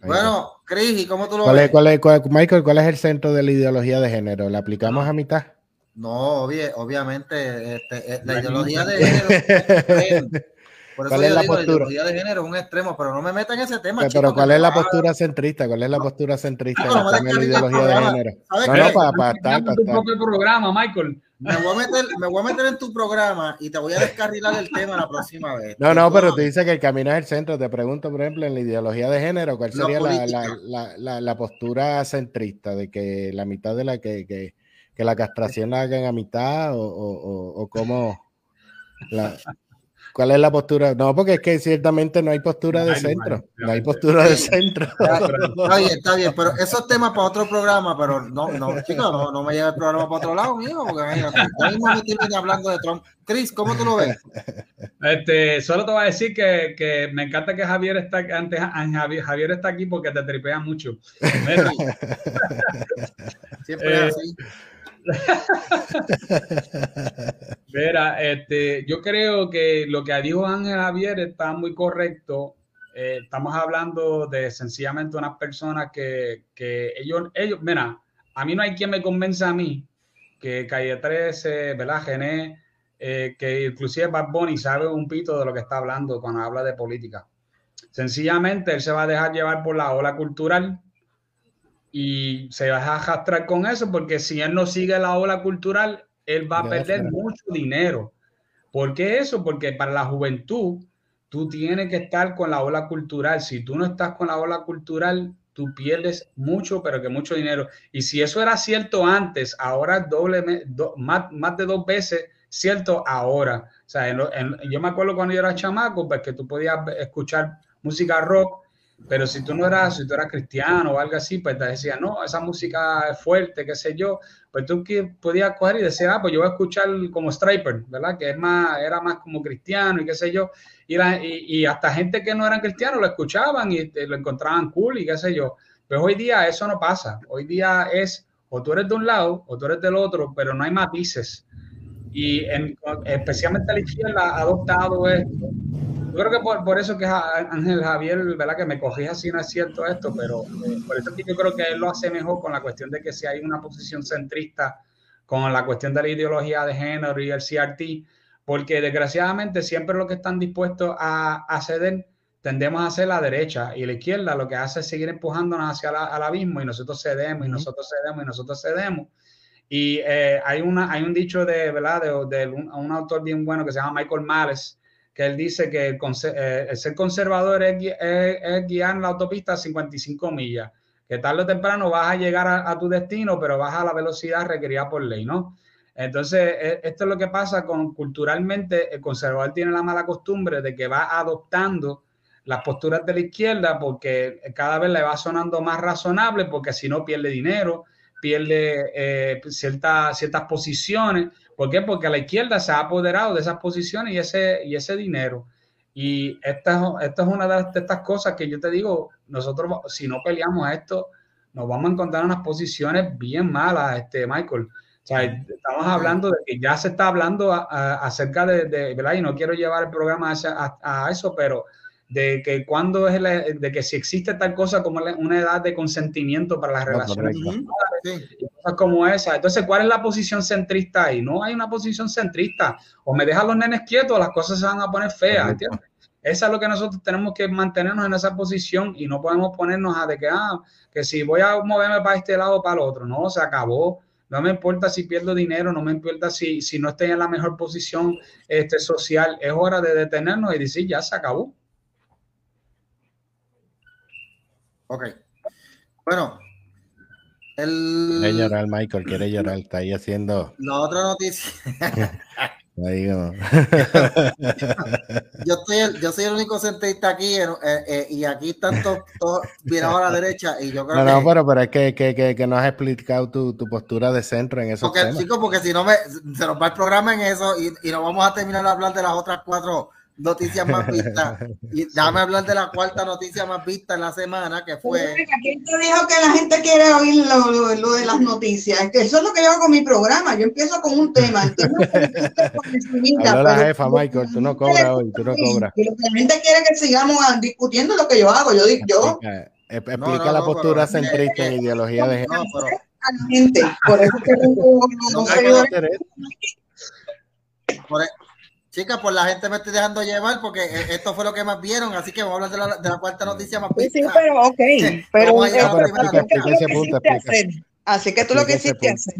Bueno, Cris, ¿y cómo tú lo ¿Cuál ves? Es, cuál es, cuál, Michael, ¿cuál es el centro de la ideología de género? ¿La aplicamos a mitad? No, obvio, obviamente, este, la ideología de género. Por eso ¿Cuál es la digo, postura? La ideología de género es un extremo, pero no me metan en ese tema. Pero, chico, pero ¿cuál es la postura centrista? ¿Cuál es la postura centrista Chico, no en la ideología de género? ¿Sabes No, qué? no, para, para estar, tu para estar. propio programa, Michael. Me voy, a meter, me voy a meter en tu programa y te voy a descarrilar el tema la próxima vez. No, no, pero tú Perdóname. dices que el camino es el centro. Te pregunto, por ejemplo, en la ideología de género, ¿cuál sería la, la, la, la, la postura centrista de que la mitad de la que, que, que la castración la hagan a mitad o, o, o, o cómo? La, ¿Cuál es la postura? No, porque es que ciertamente no hay postura de centro. No hay postura de centro. Está bien, está bien, pero esos temas para otro programa, pero no, no, chicos, no, no me lleve el programa para otro lado, mío, porque ya mismo me estoy hablando de Trump. Chris, ¿cómo tú lo ves? Este, solo te voy a decir que, que me encanta que Javier está antes Javier, Javier está aquí porque te tripea mucho. Siempre Eh, es así. Mira, este, yo creo que lo que dijo Ángel Javier está muy correcto. Eh, estamos hablando de sencillamente unas personas que, que ellos, ellos, mira, a mí no hay quien me convenza a mí que Calle 13, ¿verdad? Gené, eh, que inclusive Bad Bunny sabe un pito de lo que está hablando cuando habla de política. Sencillamente él se va a dejar llevar por la ola cultural y se va a arrastrar con eso porque si él no sigue la ola cultural, él va a perder mucho dinero. ¿Por qué eso? Porque para la juventud tú tienes que estar con la ola cultural. Si tú no estás con la ola cultural, tú pierdes mucho, pero que mucho dinero. Y si eso era cierto antes, ahora doble, do, más, más de dos veces cierto ahora. O sea, en, en, yo me acuerdo cuando yo era chamaco, pues que tú podías escuchar música rock, pero si tú no eras, si tú eras cristiano o algo así, pues te decían, no, esa música es fuerte, qué sé yo, pues tú podías coger y decir, ah, pues yo voy a escuchar como Striper, ¿verdad? Que es más, era más como cristiano y qué sé yo, y, la, y, y hasta gente que no eran cristianos lo escuchaban y lo encontraban cool y qué sé yo. Pues hoy día eso no pasa, hoy día es o tú eres de un lado o tú eres del otro, pero no hay matices. Y en, especialmente la izquierda ha adoptado esto yo creo que por, por, eso que Ángel Javier, ¿verdad? Que me cogí así, no es cierto esto, pero eh, por eso que yo creo que él lo hace mejor con la cuestión de que si hay una posición centrista con la cuestión de la ideología de género y el CRT, porque desgraciadamente siempre lo que están dispuestos a, a ceder tendemos a hacer la derecha y la izquierda lo que hace es seguir empujándonos hacia la, al abismo y nosotros cedemos y nosotros cedemos y nosotros cedemos. Y eh, hay, una, hay un dicho de, ¿verdad? de, de un, un, autor bien bueno que se llama Michael Malice, que él dice que el, eh, el ser conservador es, es, es, guiar la autopista a 55 millas, que tarde o temprano vas a llegar a, tu destino, pero vas a la velocidad requerida por ley, ¿no? Entonces, esto es lo que pasa con culturalmente, el conservador tiene la mala costumbre de que va adoptando las posturas de la izquierda porque cada vez le va sonando más razonable, porque si no pierde dinero, pierde eh, cierta, ciertas posiciones. ¿Por qué? Porque la izquierda se ha apoderado de esas posiciones y ese, y ese dinero. Y esta, esta es una de estas cosas que yo te digo, nosotros si no peleamos esto, nos vamos a encontrar unas posiciones bien malas, este Michael. O sea, estamos hablando de que ya se está hablando a, a, acerca de, de, ¿verdad? Y no quiero llevar el programa a, a eso, pero de que cuando es la, de que si existe tal cosa como una edad de consentimiento para las no, relaciones sí. y cosas como esa. Entonces, ¿cuál es la posición centrista ahí? No hay una posición centrista. O me dejan los nenes quietos, las cosas se van a poner feas, ¿entiendes? Esa es lo que nosotros tenemos que mantenernos en esa posición y no podemos ponernos a de que, ah, que si voy a moverme para este lado o para el otro. No, se acabó. No me importa si pierdo dinero, no me importa si, si no estoy en la mejor posición este, social. Es hora de detenernos y decir, ya se acabó. Ok. Bueno, el... Quiere llorar, Michael, quiere llorar, está ahí haciendo. La otra noticia. Yo, estoy el, yo soy el único centrista aquí eh, eh, y aquí están todos, virados a la derecha y yo creo no, que... No, pero, pero es que, que, que, que no has explicado tu, tu, postura de centro en eso. Porque, chicos, porque si no me, se nos va el programa en eso y, y no vamos a terminar de hablar de las otras cuatro noticias más vistas. Y déjame hablar de la cuarta noticia más vista en la semana, que fue... ¿Quién te dijo que la gente quiere oír lo, lo, lo de las noticias? Es que eso es lo que yo hago con mi programa. Yo empiezo con un tema. Habló la jefa, Michael. Tú no cobras hoy, tú no cobras. Y lo que la gente quiere que sigamos discutiendo lo que yo hago. Yo, yo explica, explica no, no, la no, postura pero, centrista en ideología de género. Pero, a la gente. Por eso que no, no, por, Chicas, pues la gente me estoy dejando llevar porque esto fue lo que más vieron, así que vamos a hablar de la, de la cuarta noticia más Sí, sí, pero ok. Pero, Así que tú lo que hiciste hacer.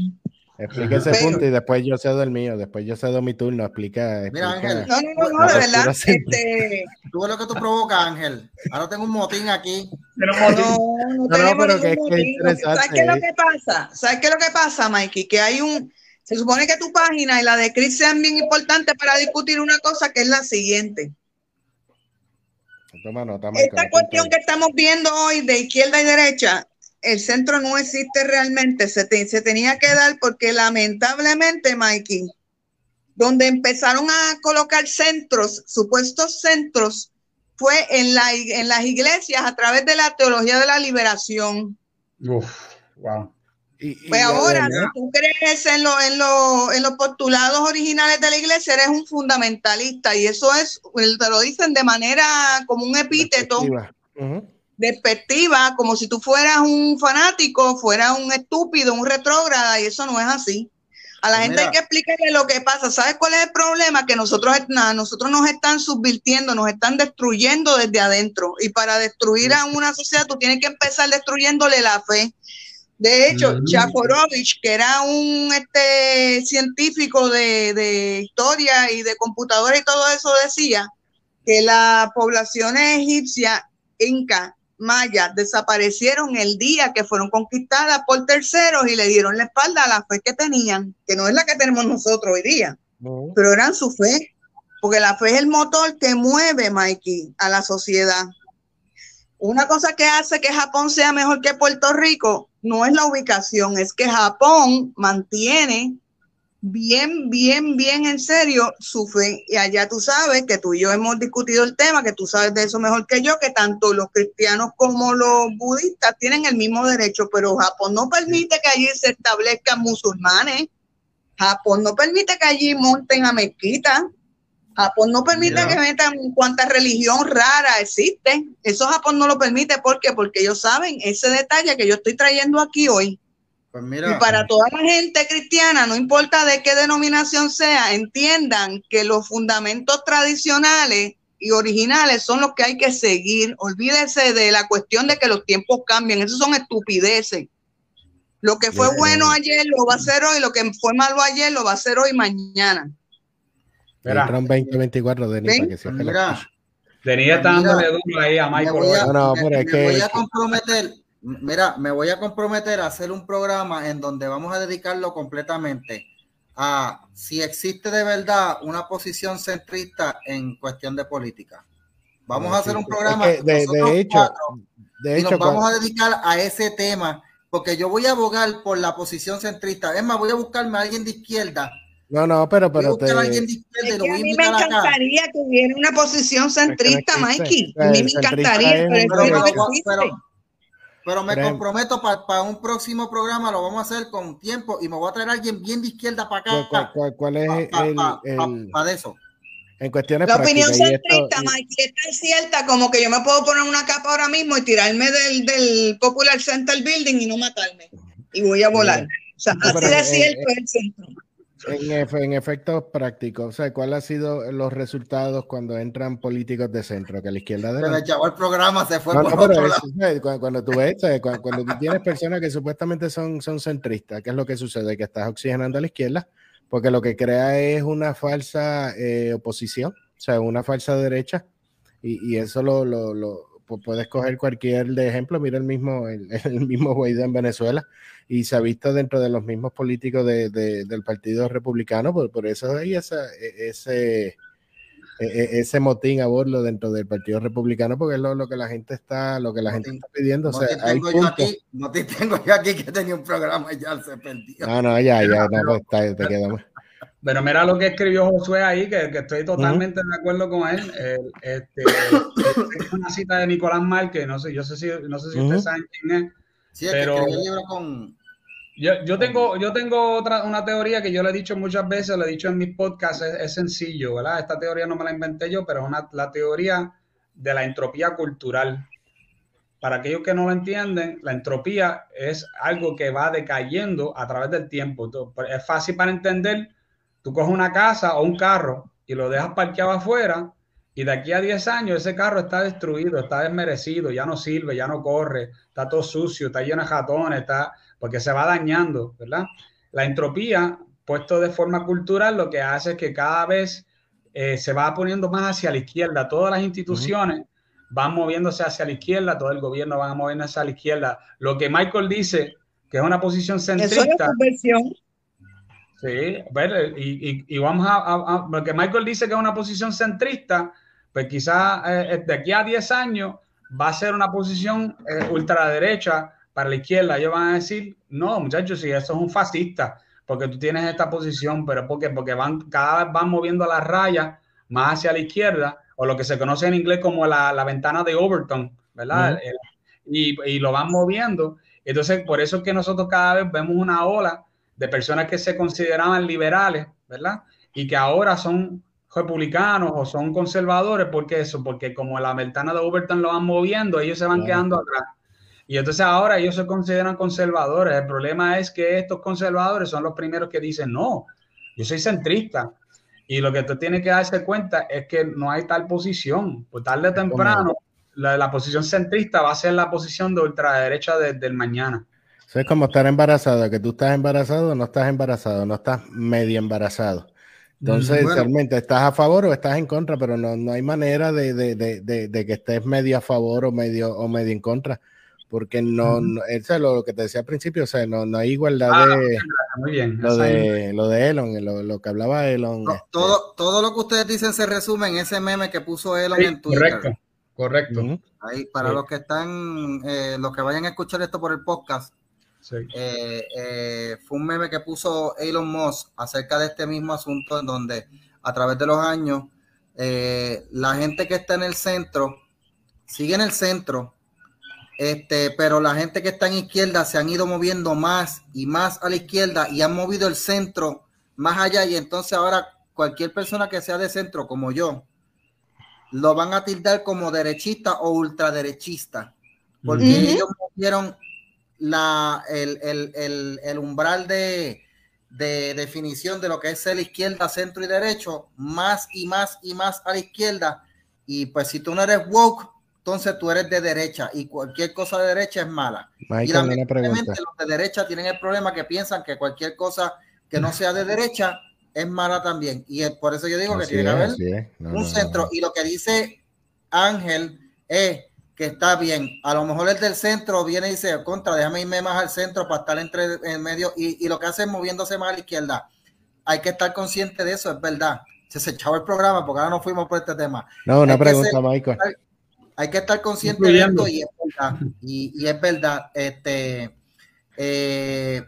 Explique ese pero, punto y después yo cedo el mío, después yo cedo mi turno, explica. explica Mira, Ángel. No, no, no, no de verdad. Este... Tú ves lo que tú provocas, Ángel. Ahora tengo un motín aquí. No, no, no, no, no pero que es que interesante. ¿Sabes qué es lo que pasa? ¿Sabes qué es lo que pasa, Mikey? Que hay un se supone que tu página y la de Chris sean bien importantes para discutir una cosa que es la siguiente. Toma nota, Esta cuestión que estamos viendo hoy de izquierda y derecha, el centro no existe realmente, se, te, se tenía que dar porque lamentablemente, Mikey, donde empezaron a colocar centros, supuestos centros, fue en, la, en las iglesias a través de la teología de la liberación. Uf, wow. Y, y pues ahora, si tú crees en, lo, en, lo, en los postulados originales de la iglesia, eres un fundamentalista y eso es, te lo dicen de manera como un epíteto, despectiva, uh -huh. despectiva como si tú fueras un fanático, fueras un estúpido, un retrógrada y eso no es así. A la pues gente hay que explicarle lo que pasa. ¿Sabes cuál es el problema? Que nosotros, nada, nosotros nos están subvirtiendo, nos están destruyendo desde adentro. Y para destruir a una sociedad, tú tienes que empezar destruyéndole la fe. De hecho. Chaporovich, que era un este, científico de, de, historia y de computadora y todo eso, decía que las poblaciones egipcias, inca, maya, desaparecieron el día que fueron conquistadas por terceros y le dieron la espalda a la fe que tenían, que no es la que tenemos nosotros hoy día, pero eran su fe, porque la fe es el motor que mueve, Mikey, a la sociedad. Una cosa que hace que Japón sea mejor que Puerto Rico no es la ubicación, es que Japón mantiene bien, bien, bien en serio su fe. Y allá tú sabes que tú y yo hemos discutido el tema, que tú sabes de eso mejor que yo, que tanto los cristianos como los budistas tienen el mismo derecho, pero Japón no permite que allí se establezcan musulmanes. Japón no permite que allí monten a mezquita. Japón no permite yeah. que metan cuánta religión rara existe. Eso Japón no lo permite. ¿Por qué? Porque ellos saben ese detalle que yo estoy trayendo aquí hoy. Pues mira, y para toda la gente cristiana, no importa de qué denominación sea, entiendan que los fundamentos tradicionales y originales son los que hay que seguir. Olvídese de la cuestión de que los tiempos cambian. Eso son estupideces. Lo que fue yeah. bueno ayer lo va a hacer hoy, lo que fue malo ayer lo va a hacer hoy mañana. Entró 2024 de para que se mira, Tenía dándole duro ahí a Michael. Me voy a, no, me, me que, voy a comprometer, mira, me voy a comprometer a hacer un programa en donde vamos a dedicarlo completamente a si existe de verdad una posición centrista en cuestión de política. Vamos no, a hacer un programa es que de, de, hecho, cuatro, de y hecho, nos vamos a dedicar a ese tema porque yo voy a abogar por la posición centrista. Es más, voy a buscarme a alguien de izquierda no, no, pero, pero te... Es que a mí me encantaría que hubiera una posición centrista, es que Mikey. A mí me encantaría, pero, pero, pero, pero, pero me comprometo para pa un próximo programa, lo vamos a hacer con tiempo y me voy a traer a alguien bien de izquierda para acá. ¿Cuál, cuál, cuál es pa, el, pa, el, pa, eso? En cuestiones La opinión centrista, esto, Mikey, es tan cierta como que yo me puedo poner una capa ahora mismo y tirarme del, del Popular Center Building y no matarme. Y voy a volar. O sea, así de cierto es el centro. En, en, efectos prácticos, o sea, ¿cuáles han sido los resultados cuando entran políticos de centro? Que la izquierda de. Echó el programa, se fue no, por no, otro eso, cuando, cuando, tú ves, cuando, cuando, tú tienes personas que supuestamente son, son centristas, ¿qué es lo que sucede? Que estás oxigenando a la izquierda, porque lo que crea es una falsa eh, oposición, o sea, una falsa derecha, y, y eso lo, lo, lo puedes coger cualquier de ejemplo, mira el mismo, el, mismo Guaidó en Venezuela y se ha visto dentro de los mismos políticos de, del Partido Republicano, por, por eso hay esa, e, ese e, e, ese motín a bordo dentro del Partido Republicano, porque es lo, que la gente está, lo que la gente está pidiendo. No, te tengo yo aquí, no te tengo yo aquí que tenía un programa y ya se perdió. No, no, ya, ya, no, pues, está, te quedamos. Pero mira lo que escribió Josué ahí, que, que estoy totalmente de acuerdo con él. este, es una cita de Nicolás Márquez, no sé, yo sé si, no sé si ustedes saben quién es. Sí, es pero, que el libro con, yo, yo, tengo, yo tengo otra, una teoría que yo le he dicho muchas veces, lo he dicho en mis podcasts, es, sencillo, ¿verdad? Esta teoría no me la inventé yo, pero es una, la teoría de la entropía cultural. Para aquellos que no lo entienden, la entropía es algo que va decayendo a través del tiempo. Pues, es fácil para entender. Tú coges una casa o un carro y lo dejas parqueado afuera y de aquí a 10 años ese carro está destruido, está desmerecido, ya no sirve, ya no corre, está todo sucio, está lleno de jatones, está porque se va dañando, ¿verdad? La entropía, puesto de forma cultural, lo que hace es que cada vez eh, se va poniendo más hacia la izquierda. Todas las instituciones van moviéndose hacia la izquierda, todo el gobierno va moviéndose hacia la izquierda. Lo que Michael dice, que es una posición centrista. Sí, y, y, vamos a, Lo que Michael dice que es una posición centrista, pues quizás eh, de aquí a 10 años va a ser una posición eh, ultraderecha para la izquierda, ellos van a decir, no, muchachos, si eso es un fascista, porque tú tienes esta posición, pero ¿por qué? Porque van, cada vez van moviendo la raya más hacia la izquierda, o lo que se conoce en inglés como la, la ventana de Overton, ¿verdad? y, y, lo van moviendo. Entonces, por eso es que nosotros cada vez vemos una ola de personas que se consideraban liberales, ¿verdad? Y que ahora son republicanos o son conservadores, ¿por qué eso? Porque como la ventana de Overton lo van moviendo, ellos se van quedando atrás. Y entonces ahora ellos se consideran conservadores. El problema es que estos conservadores son los primeros que dicen, no, yo soy centrista. Y lo que tú tienes que darse cuenta es que no hay tal posición. Pues tarde o temprano, la, la, posición centrista va a ser la posición de ultraderecha desde el mañana. Eso es como estar embarazado, que tú estás embarazado, no estás embarazado, no estás medio embarazado. Entonces, realmente estás a favor o estás en contra, pero no, no hay manera de, de, de, de, que estés medio a favor o medio, o medio en contra porque no, eso es lo, que te decía al principio, o sea, no, no hay igualdad ah, de, muy bien, lo, de lo de Elon, lo, lo que hablaba Elon. Este todo, todo lo que ustedes dicen se resume en ese meme que puso Elon en Twitter. Correcto, correcto. Ahí, para los que están, eh, los que vayan a escuchar esto por el podcast, eh, eh, fue un meme que puso Elon Musk acerca de este mismo asunto en donde a través de los años la gente que está en el centro sigue en el centro este, pero la gente que está en izquierda se han ido moviendo más y más a la izquierda y han movido el centro más allá y entonces ahora cualquier persona que sea de centro como yo lo van a tildar como derechista o ultraderechista porque ellos movieron la, el, el, el, umbral de, de definición de lo que es ser izquierda, centro y derecho más y más y más a la izquierda y pues si tú no eres woke entonces tú eres de derecha y cualquier cosa de derecha es mala. y lamentablemente los de derecha tienen el problema que piensan que cualquier cosa que no sea de derecha es mala también. Y por eso yo digo que tiene que haber un centro. Y lo que dice Ángel es que está bien. A lo mejor el del centro viene y dice, contra, déjame irme más al centro para estar entre en medio. Y, lo que hace es moviéndose más a la izquierda. Hay que estar consciente de eso, es verdad. Se, echaba el programa porque ahora no fuimos por este tema. No, una pregunta, Michael hay que estar consciente de esto y es verdad. Y, es verdad. Este, eh,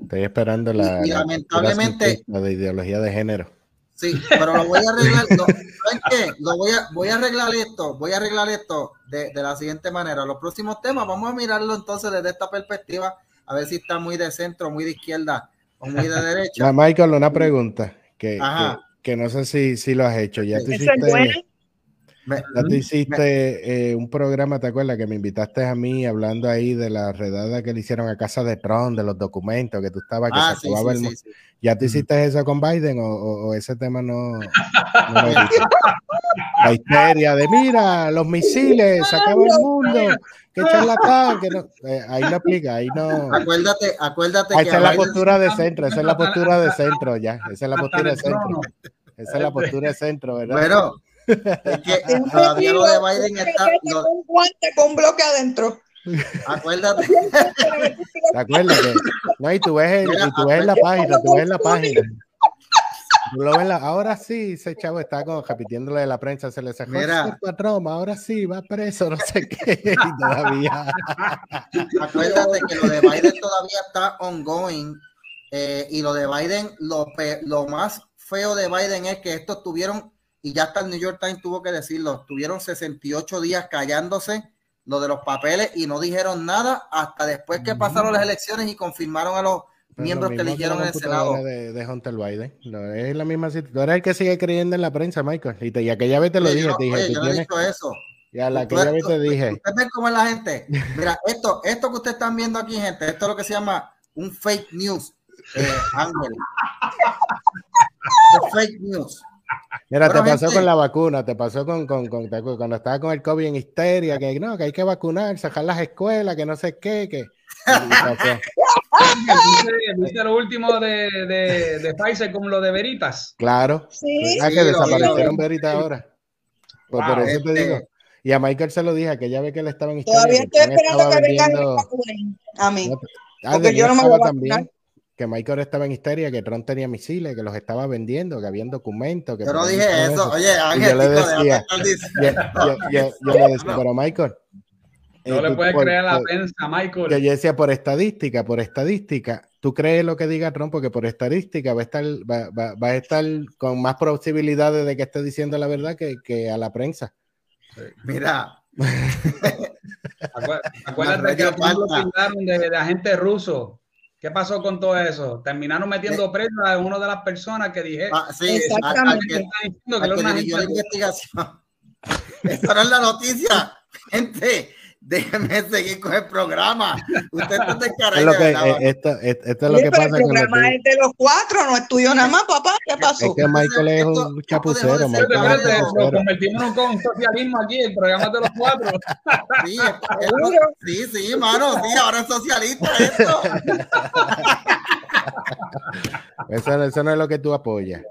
Estoy esperando la, lamentablemente, la, de ideología de género. Sí, pero lo voy a arreglar. qué? Lo voy a, voy a arreglar esto. Voy a arreglar esto de, de, la siguiente manera. Los próximos temas vamos a mirarlo entonces desde esta perspectiva, a ver si está muy de centro, muy de izquierda o muy de derecha. Michael, una pregunta que, que, no sé si, si lo has hecho. Ya te hiciste, ya tú hiciste eh, un programa, ¿te acuerdas? Que me invitaste a mí hablando ahí de la redada que le hicieron a casa de Trump, de los documentos, que tú estabas, que ah, se acababa el ¿Ya tú hiciste eso con Biden o, ese tema no? la histeria de, mira, los misiles, se acaba el mundo, que charlatán, que no. Eh, ahí lo aplica, ahí no. Acuérdate, acuérdate. esa es la postura de centro, esa es la postura de centro, ya. Esa es la postura de centro. Esa es la postura de centro, ¿verdad? Pero Es que todavía lo de Biden está. Lo... Un guante con bloque adentro. Acuérdate. ¿Te acuerdas que? No, y tú ves, el, y tú ves la página, tú ves la página. Tú lo ves la, ahora sí, ese chavo está como repitiéndole de la prensa, se le sacó Mira. Roma, ahora sí, va preso, no sé qué, y todavía. Acuérdate que lo de Biden todavía está ongoing. eh, y lo de Biden, lo, pe- lo más feo de Biden es que estos tuvieron, y ya hasta el New York Times tuvo que decirlo, tuvieron 68 días callándose lo de los papeles y no dijeron nada hasta después que pasaron las elecciones y confirmaron a los Pero miembros lo que eligieron en el Senado. De, de Hunter Biden. No, es la misma situación. Tú eres el que sigue creyendo en la prensa, Michael. Y, te, y aquella vez te lo dije, yo te dije, oye, yo no he dicho eso. ya la aquella vez te dije. Ustedes ven cómo es la gente. Mira, esto, esto que ustedes están viendo aquí, gente, esto es lo que se llama un fake news, eh, Ángel. Fake news. Mira, Bueno, te pasó gente. con la vacuna, te pasó con, con, con- te acuerdas, cuando estaba con el COVID en histeria, que no, que hay que vacunar, sacar las escuelas, que no sé qué, que. ¿Viste, lo último de, de, de Pfizer con lo de Veritas? Claro. Sí. Ah, Sí, que desaparecieron lo vi. Verita ahora. Pues Wow, por eso te este- digo. Y a Michael se lo dije, que él estaba en histeria. Todavía que estoy esperando que vengan y vacunen a mí. Ah, Porque yo no me voy a también, vacunar. Que Michael estaba en histeria, que Trump tenía misiles, que los estaba vendiendo, que habían documentos. Que Yo no dije eso. Oye, Ángel, yo le decía, Yo, yo- yo- yo le decía, pero Michael. No eh, le tú puedes por- creer a la por- prensa, que Michael. yo decía, por estadística, por estadística, tú crees lo que diga Trump, porque por estadística va a estar, va, va- va a estar con más posibilidades de que esté diciendo la verdad que, que a la prensa. Mira, Acué- Acuérdate que a raya Trump lo falta. tildaron de, de agente ruso. ¿Qué pasó con todo eso? Terminaron metiendo preso a una de las personas que dije. ah, sí, al, al Exactamente. que, que dirigió la investigación. Eso no es la noticia. Gente, déjenme seguir con el programa. Usted está Es descarado. lo de que, verdad, esto, es- esto es lo que pasa el programa es de los cuatro, no es tuyo nada más, papá. ¿Qué pasó? Es que Michael es Esto- un esto dejó chapucero. chapucero. convertimos en un- con un socialismo aquí, el programa es de los cuatro. Sí, sí, sí, mano, sí, ahora es socialista esto. Eso, eso no es lo que tú apoyas.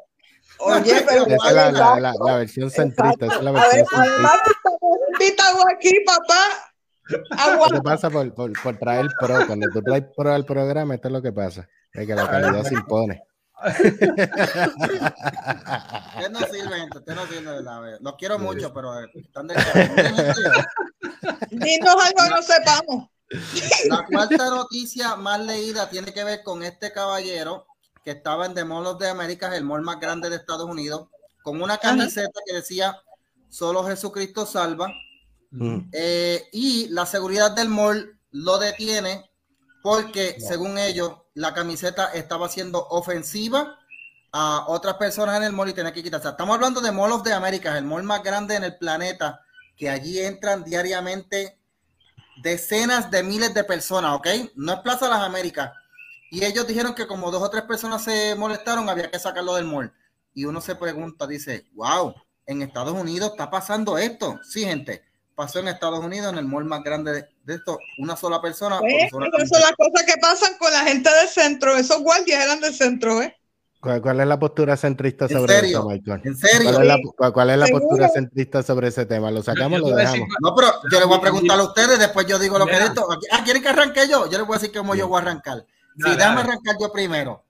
Oye, pero Esa es la, la, la, la versión centrista. Esa es la A ver, versión centrista. además estamos invitados aquí, papá. ¿Qué Aguanta. pasa por, por, por traer pro? Cuando tú traes pro al programa, esto es lo que pasa. Es que la calidad se impone. Usted no sirve, gente, usted no sirve, ¿verdad? Los quiero mucho, pero están gente, Dinos algo que no sepamos. La cuarta noticia más leída tiene que ver con este caballero que estaba en The Mall of the Americas, el mall más grande de Estados Unidos, con una camiseta que decía solo Jesucristo salva. Mm. Eh, y la seguridad del mall lo detiene porque, según ellos, la camiseta estaba siendo ofensiva a otras personas en el mall y tenía que quitarse. Estamos hablando de Mall of the Americas, el mall más grande en el planeta, que allí entran diariamente decenas de miles de personas, ¿ok? No es Plaza Las Américas. Y ellos dijeron que como dos o tres personas se molestaron, había que sacarlo del mall. Y uno se pregunta, dice, wow, en Estados Unidos está pasando esto. Sí, gente, pasó en Estados Unidos, en el mall más grande de, de esto, una sola persona. Pues, por esas son las cosas que pasan con la gente del centro. Esos guardias eran del centro, ¿eh? ¿Cuál, cuál es la postura centrista ¿En sobre serio? eso, Michael? ¿En serio? ¿Cuál es la, cuál- cuál es la postura centrista sobre ese tema? ¿Lo sacamos o lo dejamos? No, pero yo les voy a preguntar a ustedes, después yo digo lo que es esto. Ah, ¿quieren que arranque yo? Yo les voy a decir cómo yo voy a arrancar. Sí, déjame dale. arrancar yo primero.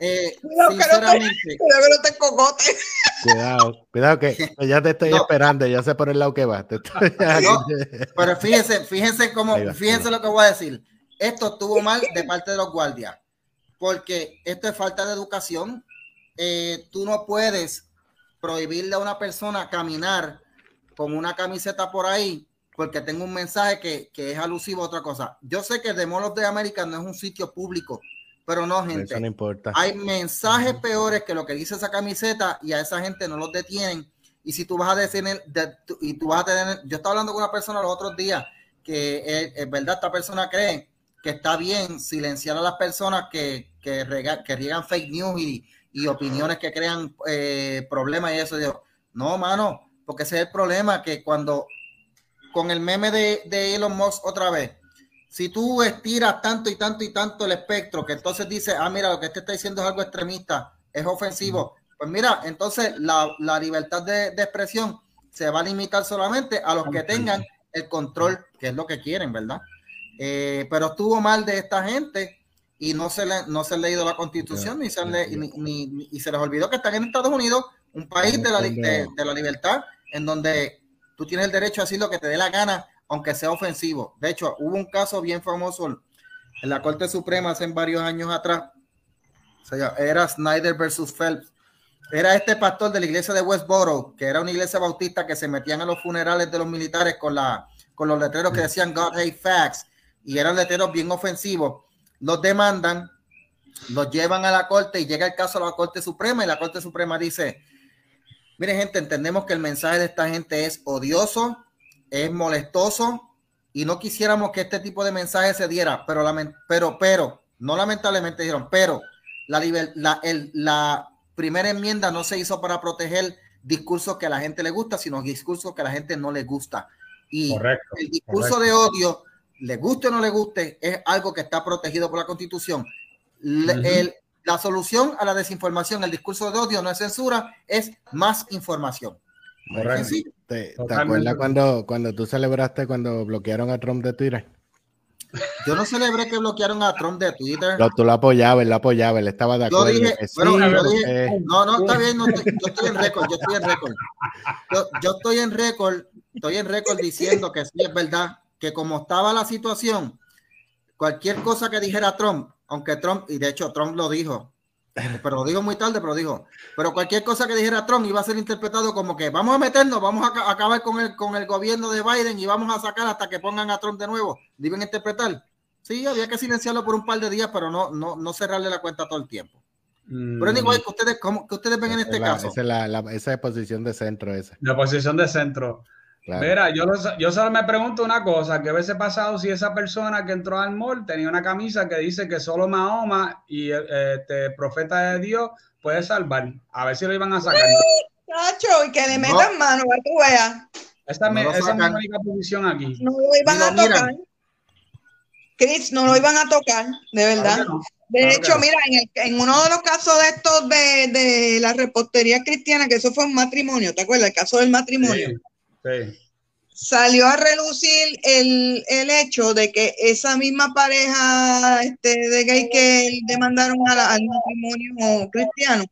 Eh, Cuidado que no te- sinceramente, Cuidado que no te cocote. Cuidado, cuidado que que ya te estoy No. esperando, ya sé por el lado que vas. Te estoy- No. Pero fíjense, fíjense cómo, va, fíjense lo que voy a decir. Esto estuvo mal de parte de los guardias, porque esto es falta de educación. Eh, tú no puedes prohibirle a una persona caminar con una camiseta por ahí, porque tengo un mensaje que, que es alusivo a otra cosa. Yo sé que The Mall of the America no es un sitio público, pero no, gente. Eso no importa. Hay mensajes peores que lo que dice esa camiseta y a esa gente no los detienen. Y si tú vas a decir, de- tú- y tú vas a tener, yo estaba hablando con una persona los otros días que es, es verdad, esta persona cree que está bien silenciar a las personas que, que, rega- que riegan fake news y, y opiniones que crean eh, problemas y eso. Yo, no, mano, porque ese es el problema, que cuando con el meme de, de Elon Musk otra vez, si tú estiras tanto y tanto y tanto el espectro, que entonces dice, ah, mira, lo que este está diciendo es algo extremista, es ofensivo, pues mira, entonces la, la libertad de, de, expresión se va a limitar solamente a los que tengan el control, que es lo que quieren, ¿verdad? Eh, pero estuvo mal de esta gente y no se, le, no se ha leído la constitución ni se, le, ni, ni, y se les olvidó que están en Estados Unidos, un país de la, de, de la libertad, en donde tú tienes el derecho a decir lo que te dé la gana, aunque sea ofensivo. De hecho, hubo un caso bien famoso en la Corte Suprema hace varios años atrás. Era Snyder versus Phelps. Era este pastor de la iglesia de Westboro, que era una iglesia bautista que se metían a los funerales de los militares con, la, con los letreros que decían God hate facts y eran letreros bien ofensivos. Los demandan, los llevan a la corte y llega el caso a la Corte Suprema y la Corte Suprema dice, mire gente, entendemos que el mensaje de esta gente es odioso, es molestoso y no quisiéramos que este tipo de mensaje se diera, pero, pero, pero, no lamentablemente dijeron, pero la, la, el, la primera enmienda no se hizo para proteger discursos que a la gente le gusta, sino discursos que a la gente no le gusta. Y correcto, el discurso correcto. de odio, le guste o no le guste, es algo que está protegido por la Constitución. Le, uh -huh. el, la solución a la desinformación, el discurso de odio no es censura, es más información. ¿Te, ¿Te, acuerdas cuando, cuando tú celebraste cuando bloquearon a Trump de Twitter? Yo no celebré que bloquearon a Trump de Twitter. No, tú lo apoyabas, él lo apoyaba, él estaba de acuerdo. Yo dije, sí, bueno, yo dije, eh. no, no, está bien, no, yo estoy en récord, yo estoy en récord. Yo, yo estoy en récord, estoy en récord diciendo que sí es verdad, que como estaba la situación, cualquier cosa que dijera Trump, aunque Trump, y de hecho Trump lo dijo, pero lo dijo muy tarde, pero dijo, pero cualquier cosa que dijera Trump iba a ser interpretado como que vamos a meternos, vamos a acabar con el, con el gobierno de Biden y vamos a sacar hasta que pongan a Trump de nuevo. Deben interpretar. Sí, había que silenciarlo por un par de días, pero no, no, no cerrarle la cuenta todo el tiempo. Mm. Pero igual que ustedes, ¿cómo, que ustedes ven en este la, caso? Esa es, la, la, esa es posición de centro esa. La posición de centro. Claro. Mira, yo, yo solo me pregunto una cosa, ¿qué hubiese pasado si esa persona que entró al mall tenía una camisa que dice que solo Mahoma y este profeta de Dios puede salvar? A ver si lo iban a sacar. Chacho, y que le metan no. mano, a tú veas. Esta, no esa es mi única posición aquí. No lo iban a tocar. Chris, no lo iban a tocar, de verdad. Claro no. De claro hecho, mira, en, el, en, uno de los casos de estos de, de, la repostería cristiana, que eso fue un matrimonio, ¿te acuerdas? El caso del matrimonio. Sí. Sí. Salió a relucir el, el, hecho de que esa misma pareja este, de gay que demandaron a la, al matrimonio cristiano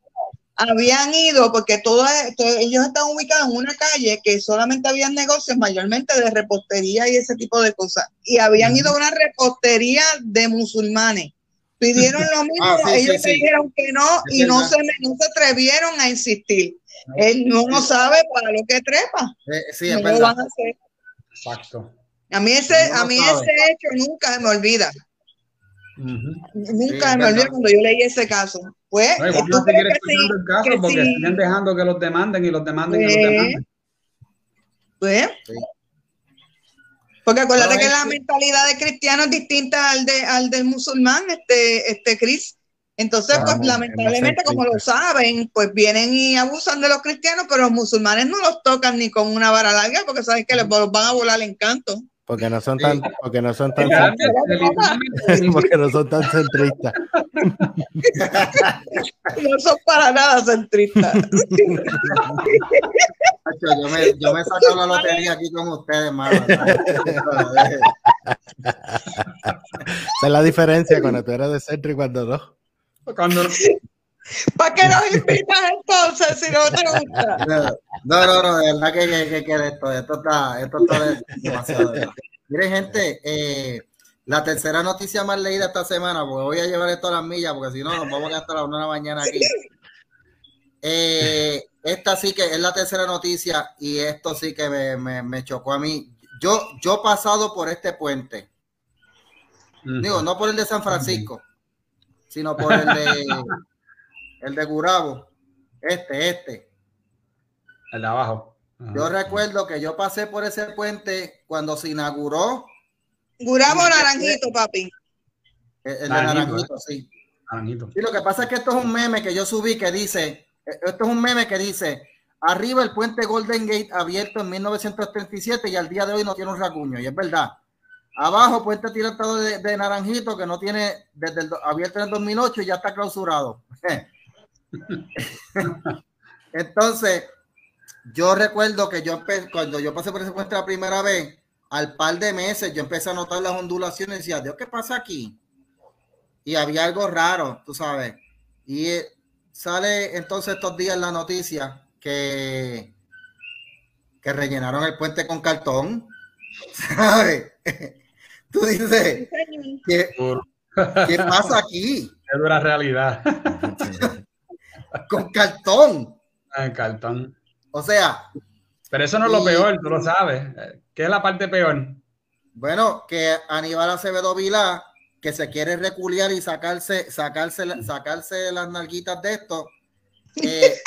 habían ido, porque todo, todo, ellos estaban ubicados en una calle que solamente habían negocios mayormente de repostería y ese tipo de cosas. Y habían ido a una repostería de musulmanes. Pidieron lo mismo, ah, sí, ellos sí, sí. dijeron que no es y no se, no se atrevieron a insistir. Él no, no sabe para lo que trepa. Eh, sí, es no verdad. Lo van a hacer. Exacto. A mí ese, no a mí ese hecho nunca se me olvida. Uh -huh. Nunca sí, me olvida cuando yo leí ese caso. Pues, no, ¿tú crees que sí, el caso que porque sí. siguen dejando que los demanden y los demanden pues, y los demanden. Pues, sí. Porque acuérdate no, que la mentalidad de cristiano es distinta al de al del musulmán, este, este Cris. Entonces, pues lamentablemente, como lo saben, pues vienen y abusan de los cristianos, pero los musulmanes no los tocan ni con una vara larga porque saben que les van a volar el encanto. Porque no son tan, porque no son tan, porque no son tan centristas. no son para nada centristas. yo me, yo me saco la lotería aquí con ustedes, mano. Esa es la diferencia cuando tú eres de centro y cuando no. Cuando ¿Para qué nos invitas entonces si no te gusta? No, no, no, de verdad que, que, que, que esto, esto está, esto está demasiado. Mire, gente, eh, la tercera noticia más leída esta semana, porque voy a llevar esto a las millas, porque si no, nos vamos a gastar a las una de la mañana aquí. Eh, esta sí que es la tercera noticia y esto sí que me, me, me chocó a mí. Yo, yo pasado por este puente, uh -huh. digo, no por el de San Francisco, uh -huh. Sino por el de el de Gurabo, este, este. El de abajo. Yo recuerdo que yo pasé por ese puente cuando se inauguró. Gurabo Naranjito, papi. El, el de Naranjito, sí. Naranjito. Y lo que pasa es que esto es un meme que yo subí que dice, esto es un meme que dice, arriba el puente Golden Gate abierto en 1937 y al día de hoy no tiene un racuño, y es verdad. Abajo, puente tirantado de, de Naranjito que no tiene, desde el, abierto en el 2008 y ya está clausurado. Entonces, yo recuerdo que yo cuando yo pasé por ese puente la primera vez, al par de meses yo empecé a notar las ondulaciones y decía, Dios, ¿qué pasa aquí? Y había algo raro, tú sabes. Y eh, sale entonces estos días la noticia que, que rellenaron el puente con cartón. ¿Sabes? Tú dices, ¿qué, ¿qué pasa aquí? Es dura realidad. con cartón. En cartón. O sea. Pero eso no es lo peor, tú lo sabes. ¿Qué es la parte peor? Bueno, que Aníbal Acevedo Vilá, que se quiere reculiar y sacarse, sacarse, sacarse las nalguitas de esto, eh,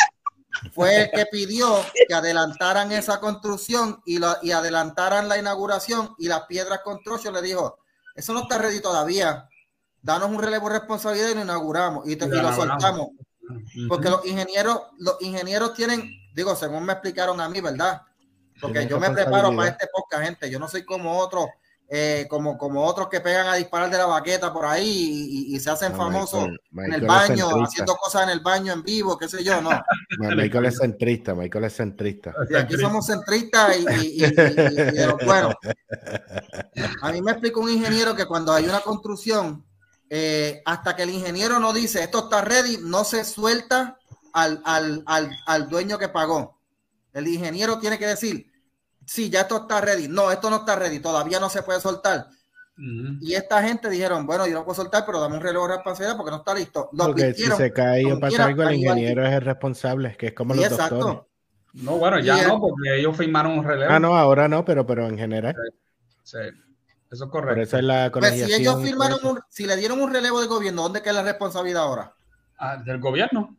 fue el que pidió que adelantaran esa construcción y, lo, y adelantaran la inauguración y las piedras construction le dijo, eso no está ready todavía, danos un relevo de responsabilidad y lo inauguramos y, te, y lo soltamos. Porque los ingenieros, los ingenieros tienen Digo, según me explicaron a mí, ¿verdad? Porque yo me preparo para este podcast, gente. Yo no soy como otros, eh, como, como otros que pegan a disparar de la baqueta por ahí y, se hacen famosos en el baño, haciendo cosas en el baño en vivo, qué sé yo, no. Michael es centrista, Michael es centrista. Y aquí somos centristas y, bueno. A mí me explicó un ingeniero que cuando hay una construcción, eh, hasta que el ingeniero no dice esto está ready, no se suelta al, al, al, al dueño que pagó. El ingeniero tiene que decir, sí, ya esto está ready. No, esto no está ready, todavía no se puede soltar. Y esta gente dijeron, bueno, yo no puedo soltar, pero dame un reloj de responsabilidad porque no está listo. porque si se cae o pasa algo, el ingeniero es el responsable, que es como los exacto. doctores. No, bueno, ya no, porque ellos firmaron un relevo. Ah, no, ahora no, pero, pero en general. Sí, eso es correcto. es la pues si ellos firmaron, un, si le dieron un relevo de gobierno, ¿dónde queda la responsabilidad ahora? Ah, del gobierno.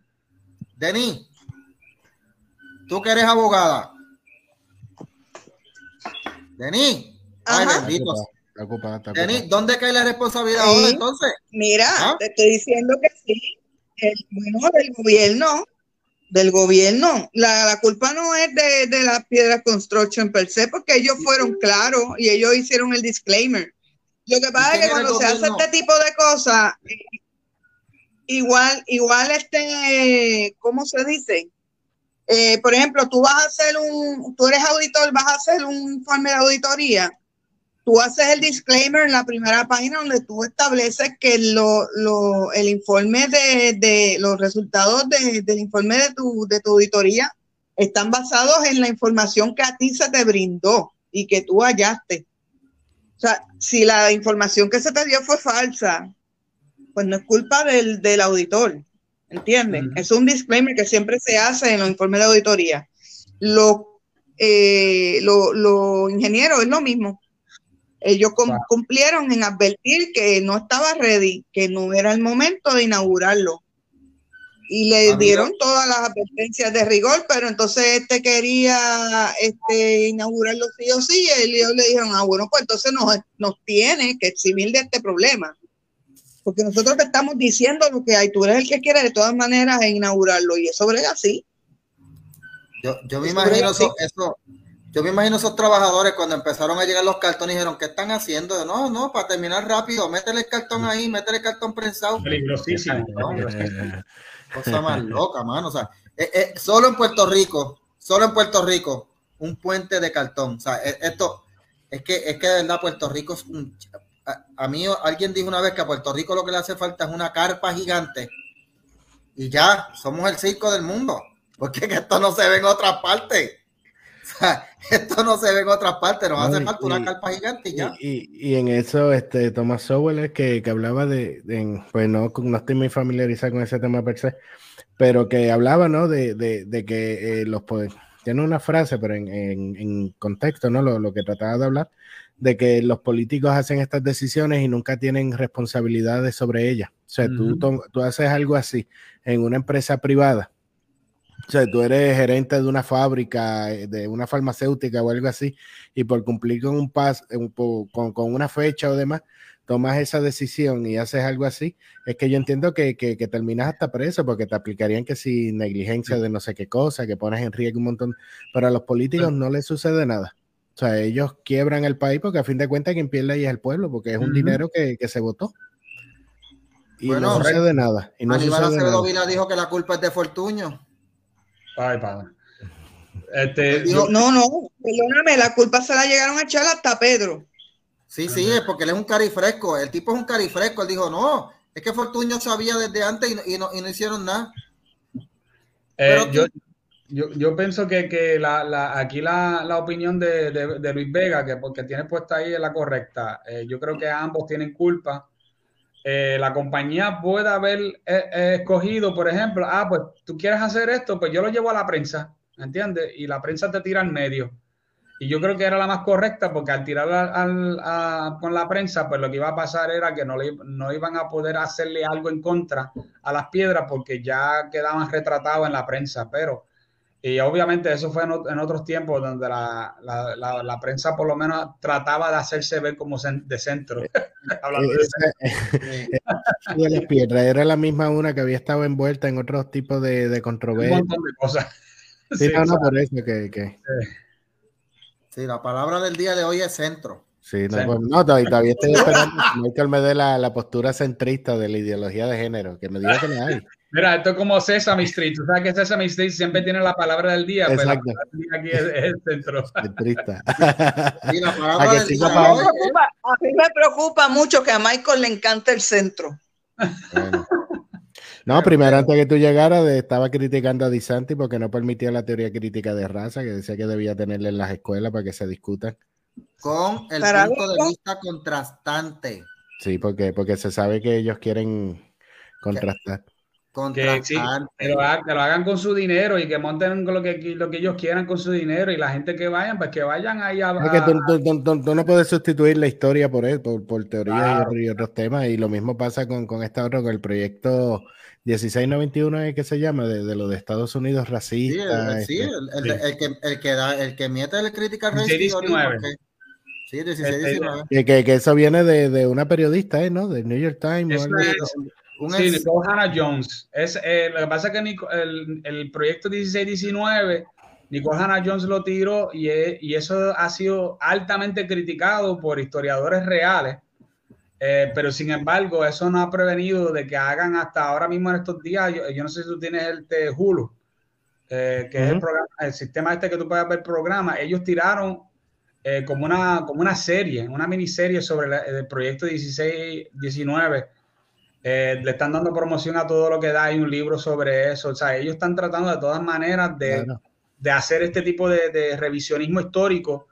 Denis, tú que eres abogada. Denis, ay bendito. Denis, ¿dónde cae la responsabilidad ahora entonces? Mira, ¿Ah? te estoy diciendo que sí. El bueno del gobierno, del gobierno. La, la culpa no es de, de la piedra construction per se, porque ellos fueron claros y ellos hicieron el disclaimer. Lo que pasa es que cuando se hace este tipo de cosas, igual, igual este, ¿cómo se dice? Eh, por ejemplo, tú vas a hacer un, tú eres auditor, vas a hacer un informe de auditoría, tú haces el disclaimer en la primera página donde tú estableces que lo, lo, el informe de, de los resultados de, del informe de tu, de tu auditoría están basados en la información que a ti se te brindó y que tú hallaste. O sea, si la información que se te dio fue falsa, pues no es culpa del, del auditor, ¿entiendes? Es un disclaimer que siempre se hace en los informes de auditoría. Los eh, lo, ingenieros es lo mismo. Ellos cumplieron en advertir que no estaba ready, que no era el momento de inaugurarlo. Y le dieron todas las advertencias de rigor, pero entonces este quería este, inaugurarlo sí o sí, y ellos le dijeron, ah, bueno, pues entonces nos, nos tiene que exhibir de este problema porque nosotros te estamos diciendo lo que hay, tú eres el que quiere de todas maneras inaugurarlo y eso es así. Yo, yo me imagino eso, yo me imagino esos trabajadores cuando empezaron a llegar los cartones dijeron, ¿qué están haciendo? No, no, para terminar rápido, métele el cartón ahí, métele el cartón prensado. Peligrosísimo. cosa más loca, mano. O sea, eh, eh, solo en Puerto Rico, solo en Puerto Rico, un puente de cartón. O sea, eh, esto, es que, es que de verdad Puerto Rico es un, a, mí alguien dijo una vez que a Puerto Rico lo que le hace falta es una carpa gigante y ya somos el circo del mundo, porque esto no se ve en otras partes. O sea, esto no se ve en otras partes, nos hace falta una carpa gigante y ya. Y, en eso, este Thomas Sowell, que, que hablaba de, pues no, no estoy muy familiarizado con ese tema per se, pero que hablaba, ¿no? De, de, que eh, los poderes, tiene una frase, pero en, en, contexto, ¿no? Lo, lo, que trataba de hablar, de que los políticos hacen estas decisiones y nunca tienen responsabilidades sobre ellas. O sea, tú, tú haces algo así en una empresa privada. O sea, tú eres gerente de una fábrica, eh, de una farmacéutica o algo así, y por cumplir con un pas, con, con, una fecha o demás, tomas esa decisión y haces algo así, es que yo entiendo que, que, que, terminas hasta preso porque te aplicarían que si negligencia de no sé qué cosa, que pones en riesgo un montón. Pero a los políticos no les sucede nada. O sea, ellos quiebran el país porque a fin de cuentas quien pierde ahí es el pueblo, porque es un dinero que, se votó. Y no sucede nada. Y no Aníbal Acevedo Vila dijo que la culpa es de Fortuño. Ay, padre. Este, no, no, perdóname, la culpa se la llegaron a echar hasta Pedro. Sí, sí, es porque él es un carifresco. El tipo es un carifresco. Él dijo, no, es que Fortuño sabía desde antes y no, y no, hicieron nada. Eh, yo, yo, pienso que, que la, la, aquí la, la opinión de, de, Luis Vega, que porque tiene puesta ahí es la correcta. Eh, yo creo que ambos tienen culpa. Eh, la compañía puede haber escogido, por ejemplo, ah, pues tú quieres hacer esto, pues yo lo llevo a la prensa ¿entiendes? Y la prensa te tira al medio. Y yo creo que era la más correcta porque al tirar con la prensa, pues lo que iba a pasar era que no, le, no iban a poder hacerle algo en contra a las piedras porque ya quedaban retratados en la prensa. Pero, y obviamente eso fue en, otros tiempos donde la, la, la, prensa por lo menos trataba de hacerse ver como de centro. Hablando de, las piedras era la misma una que había estado envuelta en otros tipos de, de controversias. Un montón de cosas. Sí, no, no, por eso que, que... Sí, la palabra del día de hoy es centro. Sí, no, pues, no todavía, estoy esperando que Michael me dé la, la, postura centrista de la ideología de género, que me diga que no hay. Mira, esto es como Sesame Street. Tú sabes que Sesame Street siempre tiene la palabra del día, Exacto. pero la día aquí es, es, el centro. Centrista. Y la palabra del día a, mí a mí me preocupa mucho que a Michael le encanta el centro. Bueno. No, primero antes que tú llegaras estaba criticando a Disanti porque no permitía la teoría crítica de raza, que decía que debía tenerla en las escuelas para que se discutan. Con el punto de vista contrastante. Sí, porque, porque se sabe que ellos quieren contrastar. Que, sí, que, lo hagan, con su dinero y que monten lo que, lo que ellos quieran con su dinero y la gente que vayan, pues que vayan ahí a... tú, no puedes sustituir la historia por, por, por teorías y, otros temas y lo mismo pasa con, con esta otra, con el proyecto 1691 que se llama, de, de, lo de Estados Unidos racista. Sí, el, este, el, el, que, el que da, el que miete el critical race. Sí, 1619. Que, que, que, eso viene de, de una periodista, ¿eh? ¿no? Del New York Times. Un sí, Nicole Hannah Jones. Es, eh, lo que pasa es que el, el proyecto 1619, Nicole Hannah Jones lo tiró y, y, eso ha sido altamente criticado por historiadores reales. Eh, pero sin embargo, eso no ha prevenido de que hagan hasta ahora mismo en estos días. Yo, yo no sé si tú tienes el de Hulu, eh, que es el, programa, el sistema este que tú puedes ver programa. Ellos tiraron como, una, como una serie, una miniserie sobre el proyecto 1619 eh, le están dando promoción a todo lo que da, hay un libro sobre eso, o sea, ellos están tratando de todas maneras de, de hacer este tipo de, de revisionismo histórico,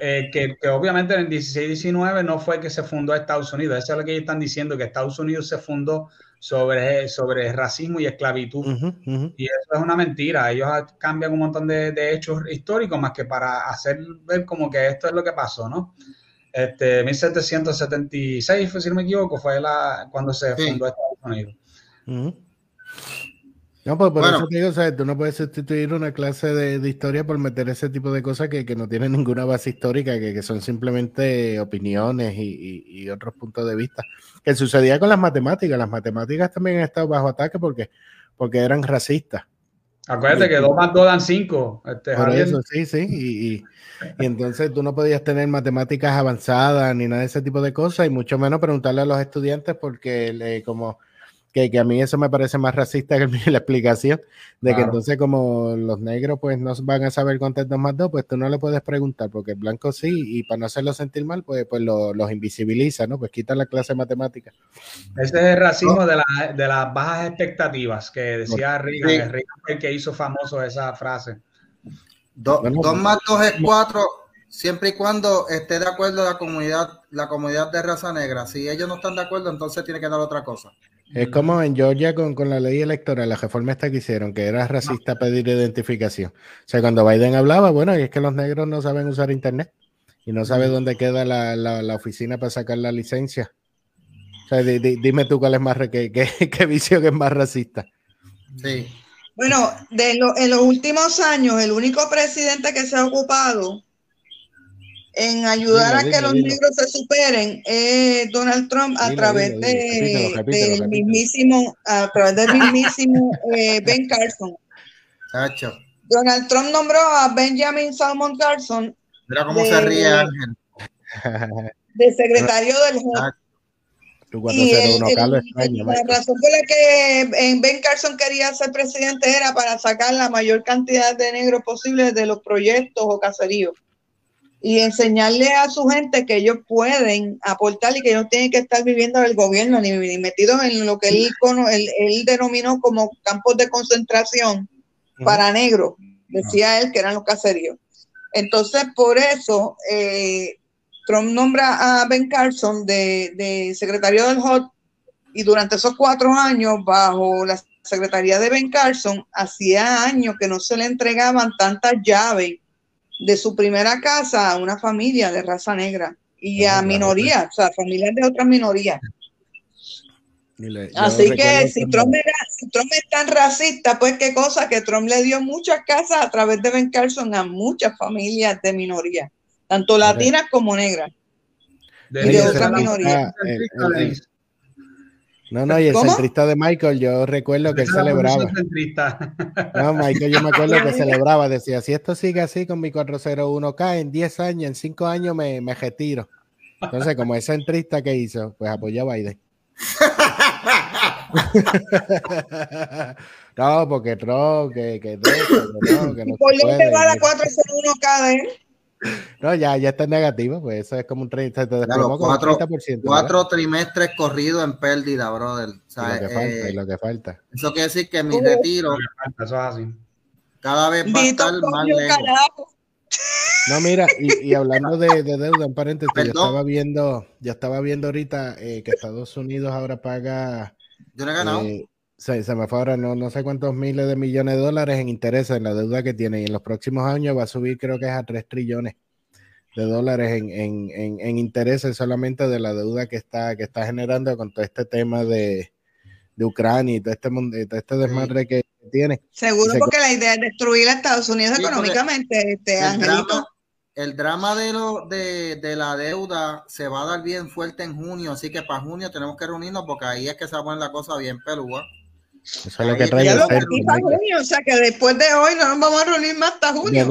eh, que, que, obviamente en el 16-19 no fue que se fundó Estados Unidos, eso es lo que ellos están diciendo, que Estados Unidos se fundó sobre, sobre racismo y esclavitud, y eso es una mentira, ellos cambian un montón de, de hechos históricos más que para hacer ver como que esto es lo que pasó, ¿no? Este, 1776, si no me equivoco, fue la, cuando se fundó Estados Unidos. No, pues por eso te digo, o sea, tú no puedes sustituir una clase de, de, historia por meter ese tipo de cosas que, que no tienen ninguna base histórica, que, que son simplemente opiniones y, y, y, otros puntos de vista. Que sucedía con las matemáticas. Las matemáticas también han estado bajo ataque porque, porque eran racistas. Acuérdate que dos más dos dan cinco. Este, por eso, sí, sí. Y, y, entonces tú no podías tener matemáticas avanzadas ni nada de ese tipo de cosas, y mucho menos preguntarle a los estudiantes, porque le, como que, que, a mí eso me parece más racista que la explicación de claro. que entonces como los negros pues no van a saber contar dos más dos, pues tú no le puedes preguntar porque el blanco sí y para no hacerlo sentir mal pues, pues lo, los invisibiliza, ¿no? Pues quita la clase de matemática. Ese es el racismo no. de, la, de, las bajas expectativas que decía Reagan, sí. Reagan el que hizo famoso esa frase. Do, bueno, dos más dos es cuatro siempre y cuando esté de acuerdo la comunidad, la comunidad de raza negra. Si ellos no están de acuerdo, entonces tiene que dar otra cosa. Es como en Georgia con, con, la ley electoral, la reforma esta que hicieron, que era racista pedir identificación. O sea, cuando Biden hablaba, bueno, es que los negros no saben usar internet y no sabe dónde queda la, la, la oficina para sacar la licencia. O sea, di, di, dime tú cuál es más, qué, qué, qué visión es más racista. Sí. Bueno, de lo, en los últimos años, el único presidente que se ha ocupado en ayudar dilo, a que los dilo. negros se superen es Donald Trump a través de, repítelo, del mismísimo a través del mismísimo eh, Ben Carson. Cacho. Donald Trump nombró a Benjamin Salmon Carson. Mira cómo de, se ríe Ángel. De secretario del Y la razón por la que en Ben Carson quería ser presidente era para sacar la mayor cantidad de negros posible de los proyectos o caseríos y enseñarle a su gente que ellos pueden aportar y que ellos tienen que estar viviendo del gobierno ni, metidos en lo que él, él, denominó como campos de concentración para negros, decía él que eran los caseríos. Entonces, por eso, eh, Trump nombra a Ben Carson de, secretario del HOT y durante esos cuatro años, bajo la secretaría de Ben Carson, hacía años que no se le entregaban tantas llaves de su primera casa a una familia de raza negra y a minorías, o sea, familias de otras minorías. Así que si Trump, era, si Trump, es tan racista, pues qué cosa que Trump le dio muchas casas a través de Ben Carson a muchas familias de minoría, tanto latinas como negras. De, y de otras minorías. No, no, y el centrista de Michael, yo recuerdo que él celebraba. No, Michael, yo me acuerdo que celebraba, decía, si esto sigue así con mi 401k, en 10 años, en 5 años me, me retiro. Entonces, como es centrista que hizo, pues apoyó a Biden. no, porque Trump, que, que, que, no, que no ¿Por dónde va la 401k de él? No, ya, ya está negativo, pues eso es como un 30%. Claro, cuatro, cuatro trimestres corridos en pérdida, brother. lo, que falta, eh, lo que falta. Eso quiere decir que mi retiro cada vez va a estar más lejos. No, mira, y, y hablando de, de, deuda, en paréntesis, yo estaba viendo, ya estaba viendo ahorita eh, que Estados Unidos ahora paga. Yo no he ganado. Eh, se, se, me fue ahora no, no sé cuántos miles de millones de dólares en intereses en la deuda que tiene y en los próximos años va a subir creo que es a 3 trillones de dólares en, en, en, en intereses solamente de la deuda que está, que está generando con todo este tema de, de Ucrania y todo este, todo este desmadre que tiene. Seguro porque la idea es destruir a Estados Unidos económicamente, este el Drama, el drama de, lo, de, de, la deuda se va a dar bien fuerte en junio, así que para junio tenemos que reunirnos porque ahí es que se va a poner la cosa bien pelúa. Eso es lo que trae el junio, o sea que después de hoy no nos vamos a reunir más hasta junio.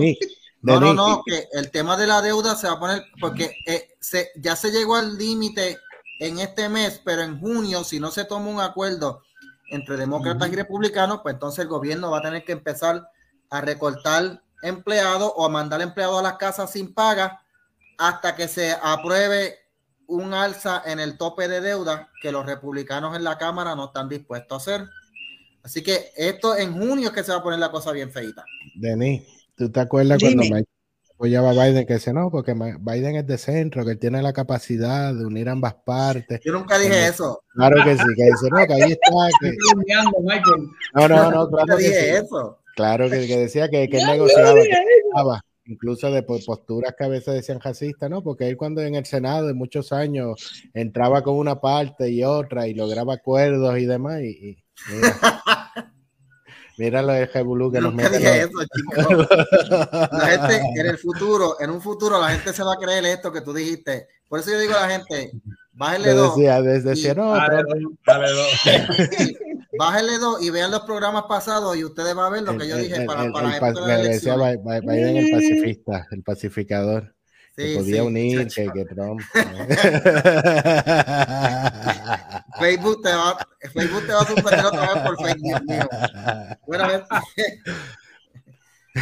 No, no, no, que el tema de la deuda se va a poner, porque eh, se, ya se llegó al límite en este mes, pero en junio, si no se toma un acuerdo entre demócratas y republicanos, pues entonces el gobierno va a tener que empezar a recortar empleados o a mandar empleados a las casas sin paga hasta que se apruebe un alza en el tope de deuda que los republicanos en la Cámara no están dispuestos a hacer. Así que esto en junio es que se va a poner la cosa bien feita. Denis, ¿tú te acuerdas cuando Mike apoyaba a Biden que dice no, porque Biden es de centro, que tiene la capacidad de unir ambas partes? Yo nunca dije eso. Claro que sí, que dice no, que ahí está. Que... No, no, no, claro que dije eso. Claro que, que, decía que, que él negociaba, incluso de posturas que a veces decían racistas, ¿no? Porque él cuando en el Senado de muchos años entraba con una parte y otra y lograba acuerdos y demás y, y mira, lo de Jebulú que nos mete. Dije eso, la gente en el futuro, en un futuro la gente se va a creer esto que tú dijiste. Por eso yo digo a la gente, bájale dos. Decía, decía, no, dale, dale dos. Bájenle dos y vean los programas pasados y ustedes van a ver lo que yo dije el, para, para el, decía Biden el pacifista, el pacificador. Sí, que podía sí, unir que, que, Trump. Facebook te va, Facebook te va a suspender otra vez por Facebook mío. Bueno, a ver.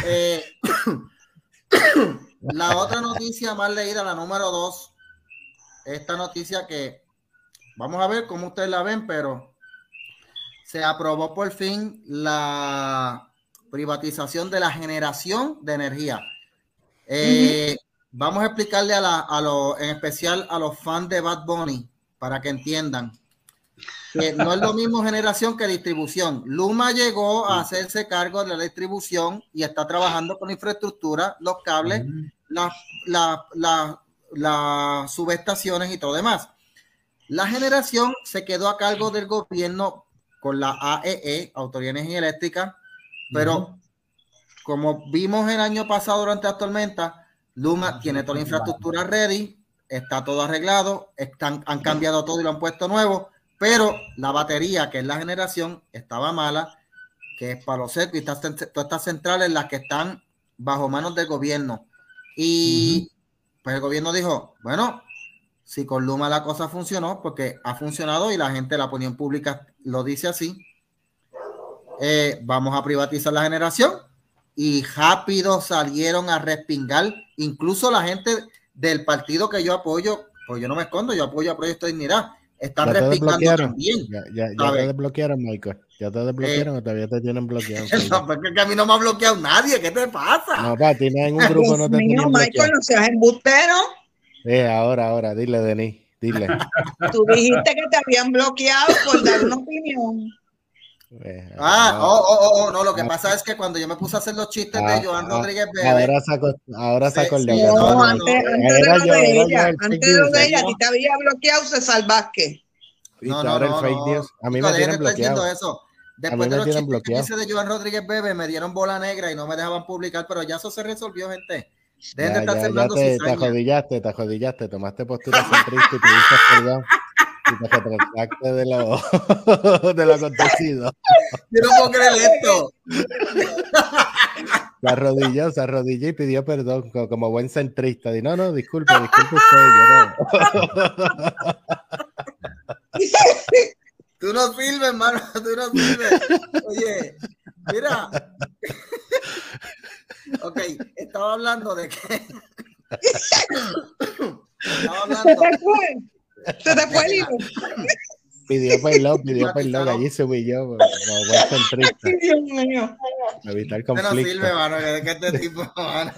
Eh, la otra noticia más leída, la número dos, esta noticia que vamos a ver cómo ustedes la ven, pero se aprobó por fin la privatización de la generación de energía. Eh, vamos a explicarle a, la, a lo, en especial a los fans de Bad Bunny para que entiendan que no es lo mismo generación que distribución. Luma llegó a hacerse cargo de la distribución y está trabajando con infraestructura, los cables, las la, la, subestaciones y todo demás. La generación se quedó a cargo del gobierno con la AEE, e, Autoridad de Energía Eléctrica, pero como vimos el año pasado durante la tormenta, Luma tiene toda la infraestructura ready, está todo arreglado, están, han cambiado todo y lo han puesto nuevo, pero la batería, que es la generación, estaba mala, que es para los circuitos, todas estas centrales las que están bajo manos del gobierno. Y pues el gobierno dijo, bueno, si con Luma la cosa funcionó, porque ha funcionado y la gente, la opinión pública lo dice así, eh, vamos a privatizar la generación y rápido salieron a respingar, incluso la gente del partido que yo apoyo, pues yo no me escondo, yo apoyo a Proyecto de Dignidad, están respingando también. Ya, ya, ya te desbloquearon, Michael. Ya te desbloquearon eh, o todavía te tienen bloqueado. No, porque a mí no me ha bloqueado nadie. ¿Qué te pasa? No, para ti en un grupo no te mío, Michael, no seas embustero. Eh, ahora, ahora, dile, Denis, dile. Tú dijiste que te habían bloqueado por dar una opinión. Eh, ah, oh, oh, oh, oh, no, lo que pasa es que cuando yo me puse a hacer los chistes de ah, Joan ah, Rodríguez Bebe. Ahora saco, ahora saco el de No, antes, antes de lo de ella, antes de lo de ella, a ti te había bloqueado César Vázquez. No, no, no, A mí me tienen bloqueado. Eso. Después de los chistes que hice de Joan Rodríguez Bebe, me dieron bola negra y no me dejaban publicar, pero ya eso se resolvió, gente. Dejen de estar sembrando te, te ajodillaste, te ajodillaste, tomaste postura centrista y te dices perdón de lo, de lo acontecido. Yo no puedo creer esto. Se arrodilló, se arrodilló y pidió perdón como, buen centrista. Di, no, no, disculpe, disculpe usted, yo no. Tú no sirves, hermano, tú no sirves. Oye, mira. Ok, estaba hablando de que. estaba hablando. Se te fue. El hijo. Pidió perdón, pidió perdón, allí se humilló como buen centrista. Dios mío. Evitar conflicto. No sirve, mano, que este tipo, mano.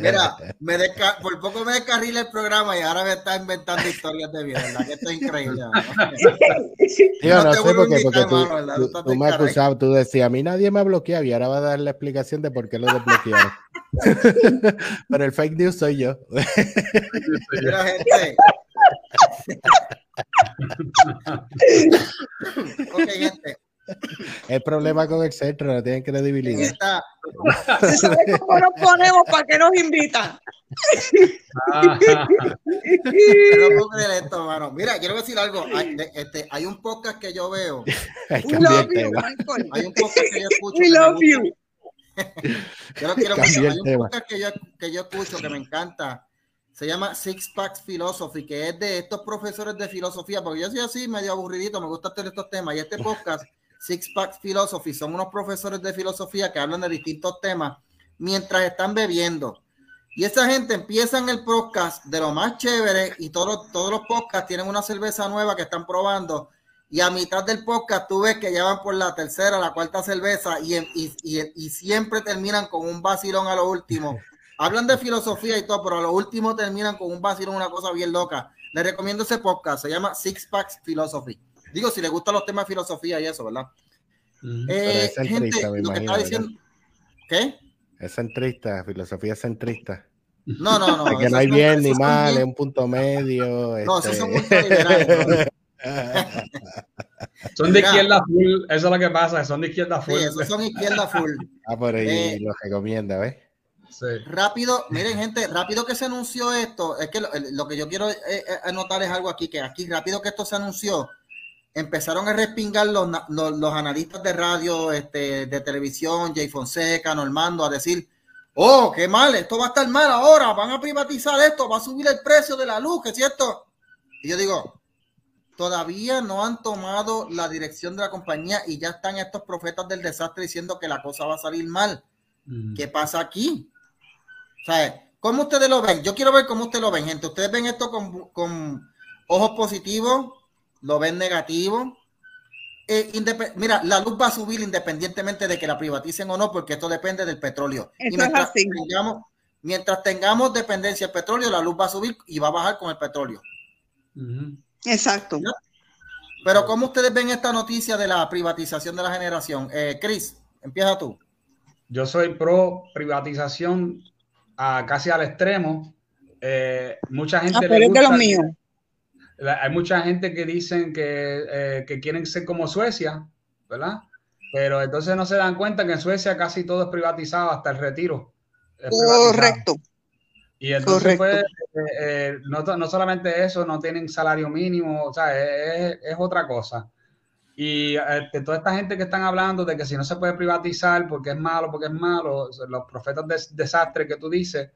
Mira, me desca por poco me descarrila el programa y ahora me está inventando historias de vida, ¿verdad? Que esto es increíble. Yo no, no sé por qué, porque tú, mano, tú, tú, me acusabas, tú decías, a mí nadie me ha bloqueado y ahora va a dar la explicación de por qué lo desbloquearon. Pero el fake news soy yo. Mira, gente. Ok, gente. El problema con el centro, no tienen credibilidad. ¿Se sabe cómo nos ponemos para que nos invitan? esto, mano. Mira, quiero decir algo. Hay, este, hay un podcast que yo veo. hay un podcast que yo escucho. We love you. yo quiero hay un podcast que yo, que yo escucho que me encanta se llama Six Packs Philosophy, que es de estos profesores de filosofía, porque yo soy así medio aburridito, me gusta hacer estos temas, y este podcast, Six Packs Philosophy, son unos profesores de filosofía que hablan de distintos temas mientras están bebiendo. Y esa gente empieza en el podcast de lo más chévere y todos, todos los podcasts tienen una cerveza nueva que están probando. Y a mitad del podcast tú ves que ya van por la tercera, la cuarta cerveza y, y, y, y siempre terminan con un vacilón a lo último Hablan de filosofía y todo, pero a lo último terminan con un vacío, una cosa bien loca. Les recomiendo ese podcast, se llama Six Packs Philosophy. Digo, si les gustan los temas de filosofía y eso, ¿verdad? Eh, es gente, lo que está diciendo. ¿Qué? Es centrista, filosofía centrista. No, no, no. que no hay bien ni mal, es un punto medio. No, esos son ultraliberales. son de izquierda full, eso es lo que pasa, son de izquierda full. Sí, esos son izquierda full. Ah, por ahí eh, lo recomienda, ¿ves? Rápido, miren gente, rápido que se anunció esto, es que lo, que yo quiero eh, eh, anotar es algo aquí, que aquí rápido que esto se anunció, empezaron a respingar los, los, analistas de radio, este, de televisión, Jay Fonseca, Normando, a decir, oh, qué mal, esto va a estar mal ahora, van a privatizar esto, va a subir el precio de la luz, que es cierto. Y yo digo, todavía no han tomado la dirección de la compañía y ya están estos profetas del desastre diciendo que la cosa va a salir mal. Mm. ¿Qué pasa aquí? O sea, ¿cómo ustedes lo ven? Yo quiero ver cómo ustedes lo ven, gente. ¿Ustedes ven esto con, ojos positivos? ¿Lo ven negativo? Eh, mira, la luz va a subir independientemente de que la privaticen o no, porque esto depende del petróleo. y mientras, Tengamos, mientras tengamos dependencia del petróleo, la luz va a subir y va a bajar con el petróleo. Exacto. Pero ¿cómo ustedes ven esta noticia de la privatización de la generación? Eh, Chris, empieza tú. Yo soy pro privatización casi al extremo. Eh, mucha gente. Ah, le gusta, Hay mucha gente que dicen que, eh, que, quieren ser como Suecia, ¿verdad? Pero entonces no se dan cuenta que en Suecia casi todo es privatizado hasta el retiro. Correcto. Y entonces, pues, eh, no, no, solamente eso, no tienen salario mínimo, o sea, es, es otra cosa. Y de toda esta gente que están hablando de que si no se puede privatizar porque es malo, porque es malo, los profetas de desastre que tú dices,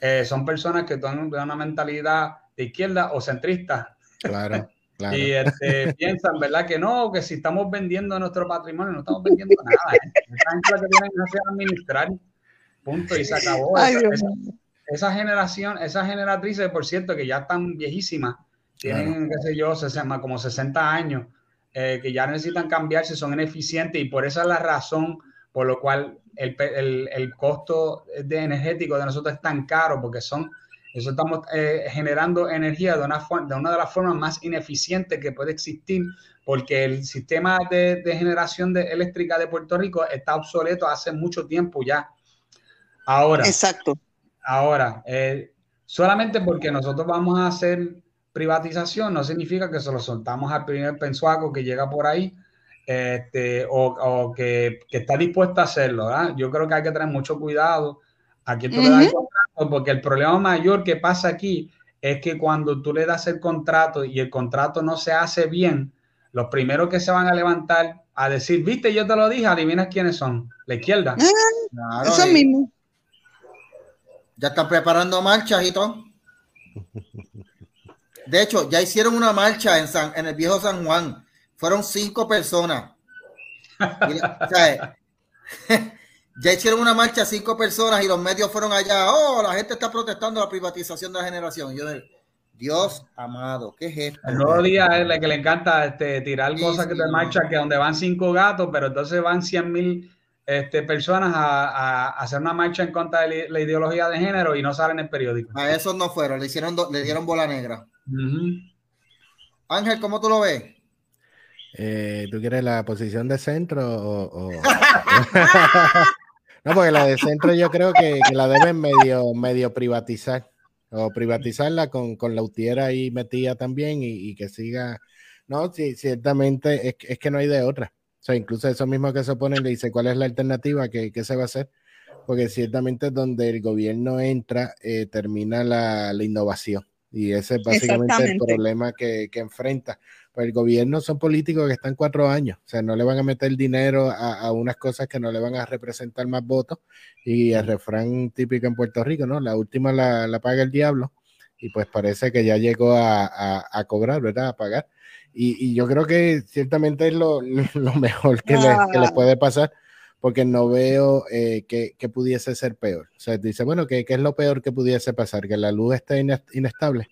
eh, son personas que tienen una mentalidad de izquierda o centristas. Claro. Claro. Y este, piensan, ¿verdad? Que no, que si estamos vendiendo nuestro patrimonio, no estamos vendiendo nada. ¿eh? Esa gente lo que tienen que hacer administrar. Punto. Y se acabó. Ay, esa, Dios esa- esa generación, esas generatrices, por cierto, que ya están viejísimas, tienen, qué sé yo, 60, como 60 años, eh, que ya necesitan cambiarse, son ineficientes y por esa es la razón por lo cual el, el- el costo de energético de nosotros es tan caro, porque son, eso estamos eh, generando energía de una, de una de las formas más ineficientes que puede existir, porque el sistema de, de generación de eléctrica de Puerto Rico está obsoleto hace mucho tiempo ya. Ahora, Exacto. Ahora, eh, solamente porque nosotros vamos a hacer privatización no significa que se lo soltamos al primer pensuaco que llega por ahí este, o, o que, que está dispuesto a hacerlo. ¿verdad? Yo creo que hay que tener mucho cuidado a quién tú le das el contrato, porque el problema mayor que pasa aquí es que cuando tú le das el contrato y el contrato no se hace bien, los primeros que se van a levantar a decir, viste, yo te lo dije, adivinas quiénes son, la izquierda. Claro, Eso y mismo. Ya están preparando marchas y todo. De hecho, ya hicieron una marcha en, San, en el viejo San Juan. Fueron cinco personas. Ya hicieron una marcha cinco personas y los medios fueron allá. Oh, la gente está protestando la privatización de la generación. Yo Dios amado, ¿qué es esto? El nuevo día es la que le encanta este, tirar Sí, cosas que sí. te marchan, que donde van cinco gatos, pero entonces van 100 mil este, personas a, a hacer una marcha en contra de la- ideología de género y no salen en el periódico. A esos no fueron, le hicieron, do- le dieron bola negra. Ángel, ¿cómo tú lo ves? Eh, ¿Tú quieres la posición de centro o...? o- no, porque la de centro yo creo que, que la deben medio, medio privatizar o privatizarla con, con la utiera ahí metida también y, y que siga... No, sí, ciertamente es, es que no hay de otra. O sea, incluso eso mismo que se oponen le dice cuál es la alternativa, qué, qué se va a hacer, porque ciertamente donde el gobierno entra eh, termina la, la innovación y ese es básicamente el problema que, que enfrenta. Pues el gobierno son políticos que están cuatro años, o sea, no le van a meter dinero a, a unas cosas que no le van a representar más votos. Y el refrán típico en Puerto Rico, ¿no? La última la, la paga el diablo, y pues parece que ya llegó a, a- a cobrar, ¿verdad? A pagar. Y, y yo creo que ciertamente es lo, lo mejor que, le, que le Ah. puede pasar, porque no veo eh, que, que pudiese ser peor. O sea, dice, bueno, ¿qué, qué es lo peor que pudiese pasar? Que la luz esté ine- inestable,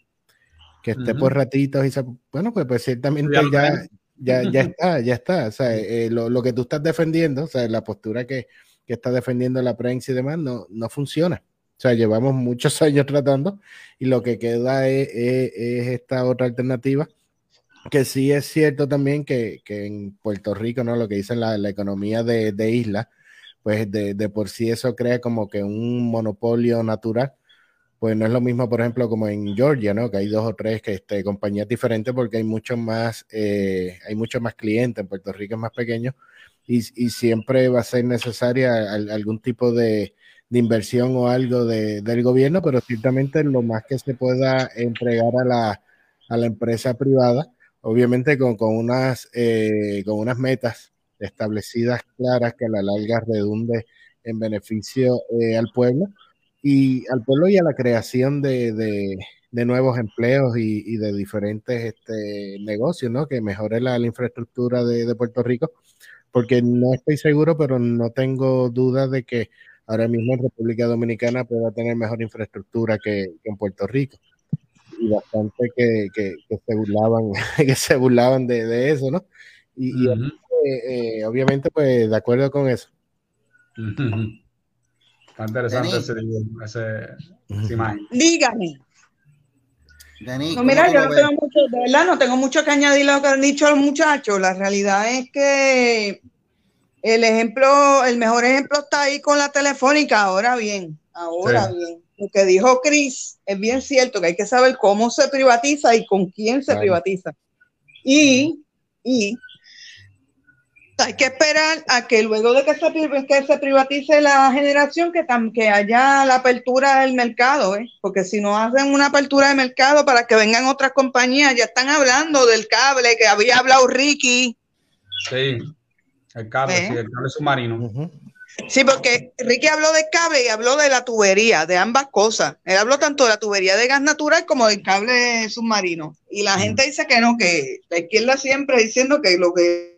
que esté Ujú. por ratitos y se... Bueno, pues, pues ciertamente ya, ya, ya está, ya está. O sea, eh, lo, lo que tú estás defendiendo, o sea, la postura que, que está defendiendo la prensa y demás, no, no funciona. O sea, llevamos muchos años tratando y lo que queda es, es- es esta otra alternativa, que sí es cierto también que, que en Puerto Rico, ¿no? Lo que dicen la, la economía de, de isla, pues de, de por sí eso crea como que un monopolio natural. Pues no es lo mismo, por ejemplo, como en Georgia, ¿no? Que hay dos o tres que, este, compañías diferentes porque hay muchos más, eh, hay muchos más clientes. En Puerto Rico es más pequeño y, y siempre va a ser necesaria al- algún tipo de, de inversión o algo de- del gobierno, pero ciertamente lo más que se pueda entregar a la, a la empresa privada, obviamente con, con unas, eh, con unas metas establecidas claras que a la larga redunde en beneficio eh, al pueblo y al pueblo y a la creación de, de- nuevos empleos y, de diferentes este, negocios, ¿no? Que mejore la, infraestructura de, Puerto Rico, porque no estoy seguro, pero no tengo duda de que ahora mismo en República Dominicana pueda tener mejor infraestructura que en Puerto Rico. Y bastante que, que- que se burlaban, que se burlaban de, de eso, ¿no? Y, eh, eh, obviamente, pues, de acuerdo con eso. Está interesante Denis. ese, ese- esa imagen. Dígame. Denis, No, ¿cómo mira, yo no ves? tengo mucho, de verdad, no tengo mucho que añadir a lo que han dicho los muchachos. La realidad es que el ejemplo, el mejor ejemplo está ahí con la telefónica. Ahora bien, ahora Sí. bien, lo que dijo Chris es bien cierto que hay que saber cómo se privatiza y con quién se Claro. privatiza. Y, y hay que esperar a que luego de que se, pri- que se privatice la generación, que, tam- que haya la apertura del mercado, ¿eh? porque si no hacen una apertura de mercado para que vengan otras compañías, ya están hablando del cable que había hablado Ricky. Sí, el cable, ¿Eh? sí, el cable submarino. Sí, porque Ricky habló de cable y habló de la tubería, de ambas cosas. Él habló tanto de la tubería de gas natural como del cable submarino. Y la gente dice que no, que la izquierda siempre diciendo que lo que...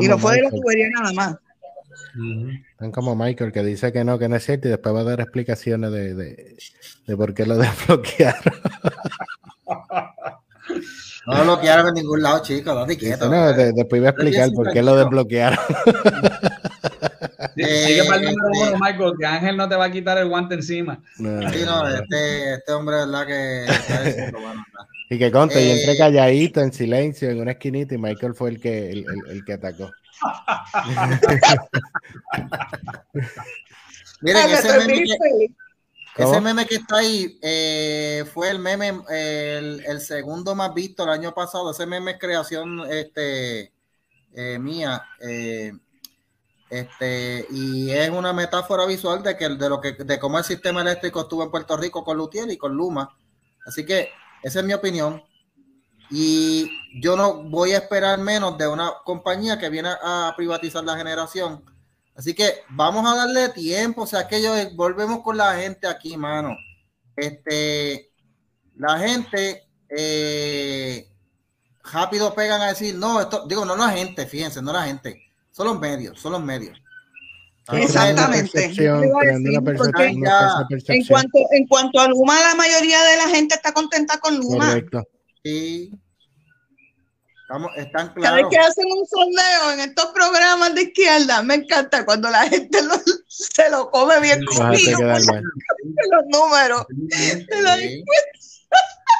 Y no fue de la tubería nada más. Están como Michael que dice que no, que no es cierto y después va a dar explicaciones de, de, de por qué lo desbloquearon. No lo bloquearon en ningún lado, chicos. Date quieto. No, después iba a explicar por qué lo desbloquearon. Sigue para el número uno, Michael, que Ángel no te va a quitar el guante encima. No. Sí, no, este, este hombre, verdad que. y que conte, y entré eh, calladito, en silencio, en una esquinita, y Michael fue el que, el, el, el que atacó. Miren, ese meme, que, ese meme que está ahí eh, fue el meme, el, el, segundo más visto el año pasado. Ese meme es creación este, eh, mía. Eh, este, y es una metáfora visual de que de lo que de cómo el sistema eléctrico estuvo en Puerto Rico con Lutiel y con Luma. Así que esa es mi opinión. Y yo no voy a esperar menos de una compañía que viene a privatizar la generación Así que vamos a darle tiempo, o sea, que yo volvemos con la gente aquí, mano. Este, la gente eh, rápido pegan a decir, no, esto, digo, no la gente, fíjense, no la gente, son los medios, son los medios. Exactamente. en cuanto, en cuanto a Luma, la mayoría de la gente está contenta con Luma. Correcto. Sí, están claros. Cada vez que hacen un sondeo en estos programas de izquierda, me encanta cuando la gente se lo come bien comido. Los números.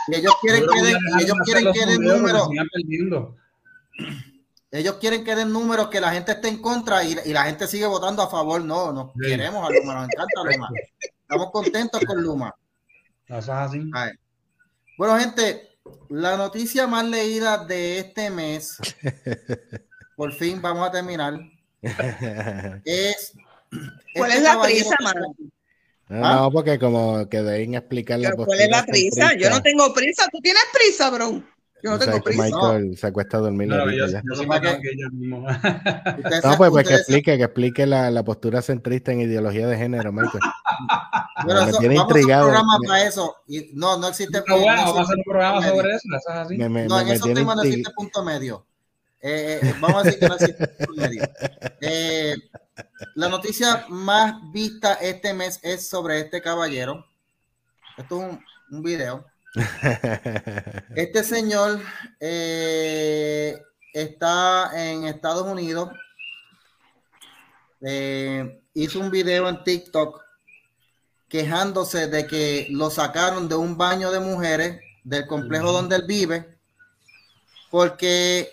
Y ellos quieren que den, ellos quieren que den números. Ellos quieren que den números que la gente esté en contra y, y la gente sigue votando a favor. No, no queremos a Luma, nos encanta Luma. Estamos contentos con Luma. Bueno, gente, la noticia más leída de este mes, por fin vamos a terminar, es... ¿Cuál es la prisa, mano? No, ¿Ah? porque como que deben explicar la ¿Cuál es la prisa? Yo no tengo prisa. ¿Tú tienes prisa, bro? Yo no tengo prisa. Michael se acuesta a dormir. No, yo, yo no, pues, pues que explique, que explique la, la, postura centrista en ideología de género, Michael. Pero me eso, tiene vamos intrigado. A un programa para eso. Y no, no existe. No, bueno, vamos a hacer un programa sobre eso. ¿eso es así? Me, me, no, en esos temas no existe punto medio. Eh, eh, vamos a decir que no existe punto medio. Eh, la noticia más vista este mes es sobre este caballero. Esto es un, un video este señor eh, está en Estados Unidos. Eh, hizo un video en TikTok quejándose de que lo sacaron de un baño de mujeres del complejo donde él vive porque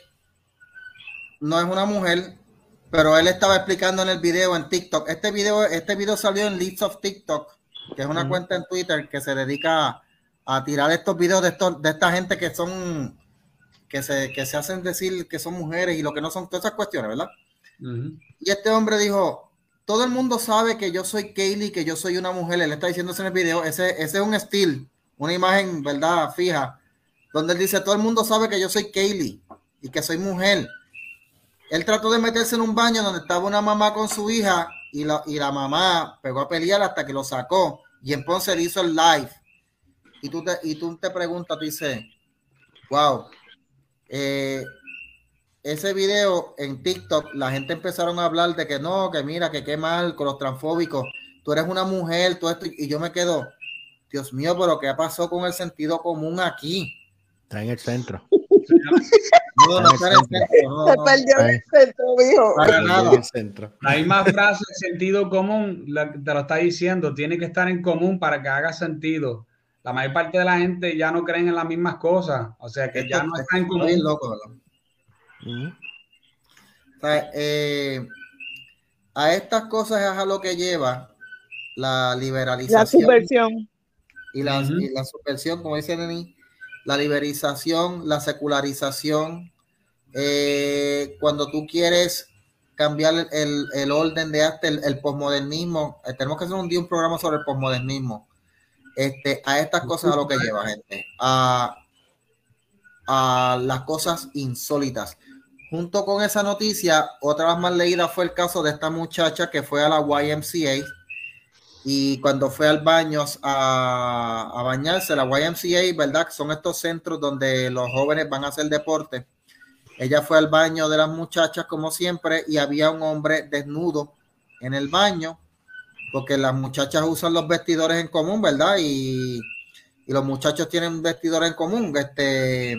no es una mujer, pero él estaba explicando en el video en TikTok. Este video, este video salió en Leads of TikTok, que es una cuenta en Twitter que se dedica a a tirar estos videos de, estos, de esta gente que son, que se, que se hacen decir que son mujeres y lo que no son, todas esas cuestiones, ¿verdad? Y este hombre dijo, todo el mundo sabe que yo soy Kaylee, que yo soy una mujer, él está diciendo en el video, ese, ese es un estilo, una imagen, ¿verdad? Fija, donde él dice, todo el mundo sabe que yo soy Kaylee y que soy mujer. Él trató de meterse en un baño donde estaba una mamá con su hija y la, y la mamá pegó a pelear hasta que lo sacó y entonces le hizo el live y tú te, y tú te preguntas, tú dices, wow, eh, ese video en TikTok, la gente empezaron a hablar de que no, que mira, que qué mal con los transfóbicos, tú eres una mujer, tú esto, y yo me quedo, Dios mío, pero ¿qué pasó con el sentido común aquí? Está en el centro. No, no está en el centro. Se perdió en el centro, mijo. Para nada. La misma frase, sentido común, te lo está diciendo, tiene que estar en común para que haga sentido la mayor parte de la gente ya no creen en las mismas cosas, o sea que ya no está en común. Loco, eh, a estas cosas es a lo que lleva la liberalización. La subversión. Y la, la subversión, como dice Neni, la liberalización, la secularización. Eh, cuando tú quieres cambiar el, orden de arte, el, el posmodernismo, eh, tenemos que hacer un día un programa sobre el posmodernismo este, a estas cosas a lo que lleva, gente, a, a las cosas insólitas. junto con esa noticia, otra vez más leída fue el caso de esta muchacha que fue a la YMCA y cuando fue al baño a, a bañarse, la YMCA, ¿verdad? Son estos centros donde los jóvenes van a hacer deporte. Ella fue al baño de las muchachas como siempre y había un hombre desnudo en el baño porque las muchachas usan los vestidores en común, ¿verdad? Y, y los muchachos tienen vestidores en común. Este,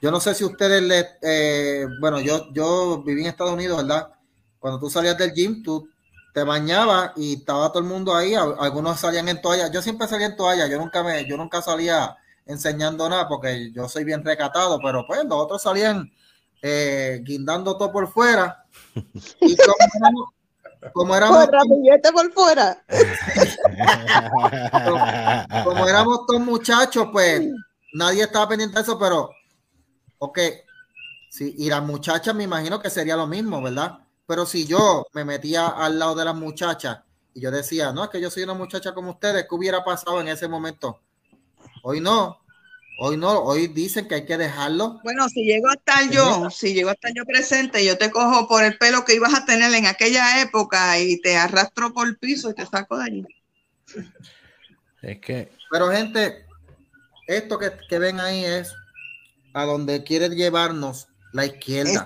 yo no sé si ustedes le, eh, bueno, yo, yo viví en Estados Unidos, ¿verdad? Cuando tú salías del gym, tú te bañabas y estaba todo el mundo ahí. Algunos salían en toalla. Yo siempre salía en toalla. Yo nunca me, yo nunca salía enseñando nada porque yo soy bien recatado, pero pues los otros salían eh, guindando todo por fuera. Y como, como éramos por fuera. como, éramos todos muchachos, pues nadie estaba pendiente de eso, pero ok, sí, y las muchachas me imagino que sería lo mismo, ¿verdad? Pero si yo me metía al lado de las muchachas y yo decía, no, es que yo soy una muchacha como ustedes, ¿qué hubiera pasado en ese momento? Hoy no, Hoy no, hoy dicen que hay que dejarlo. Bueno, si llego a estar yo, si llego a estar yo presente, yo te cojo por el pelo que ibas a tener en aquella época y te arrastro por el piso y te saco de allí. Es que. Pero, gente, esto que, ven ahí es a donde quiere llevarnos la izquierda.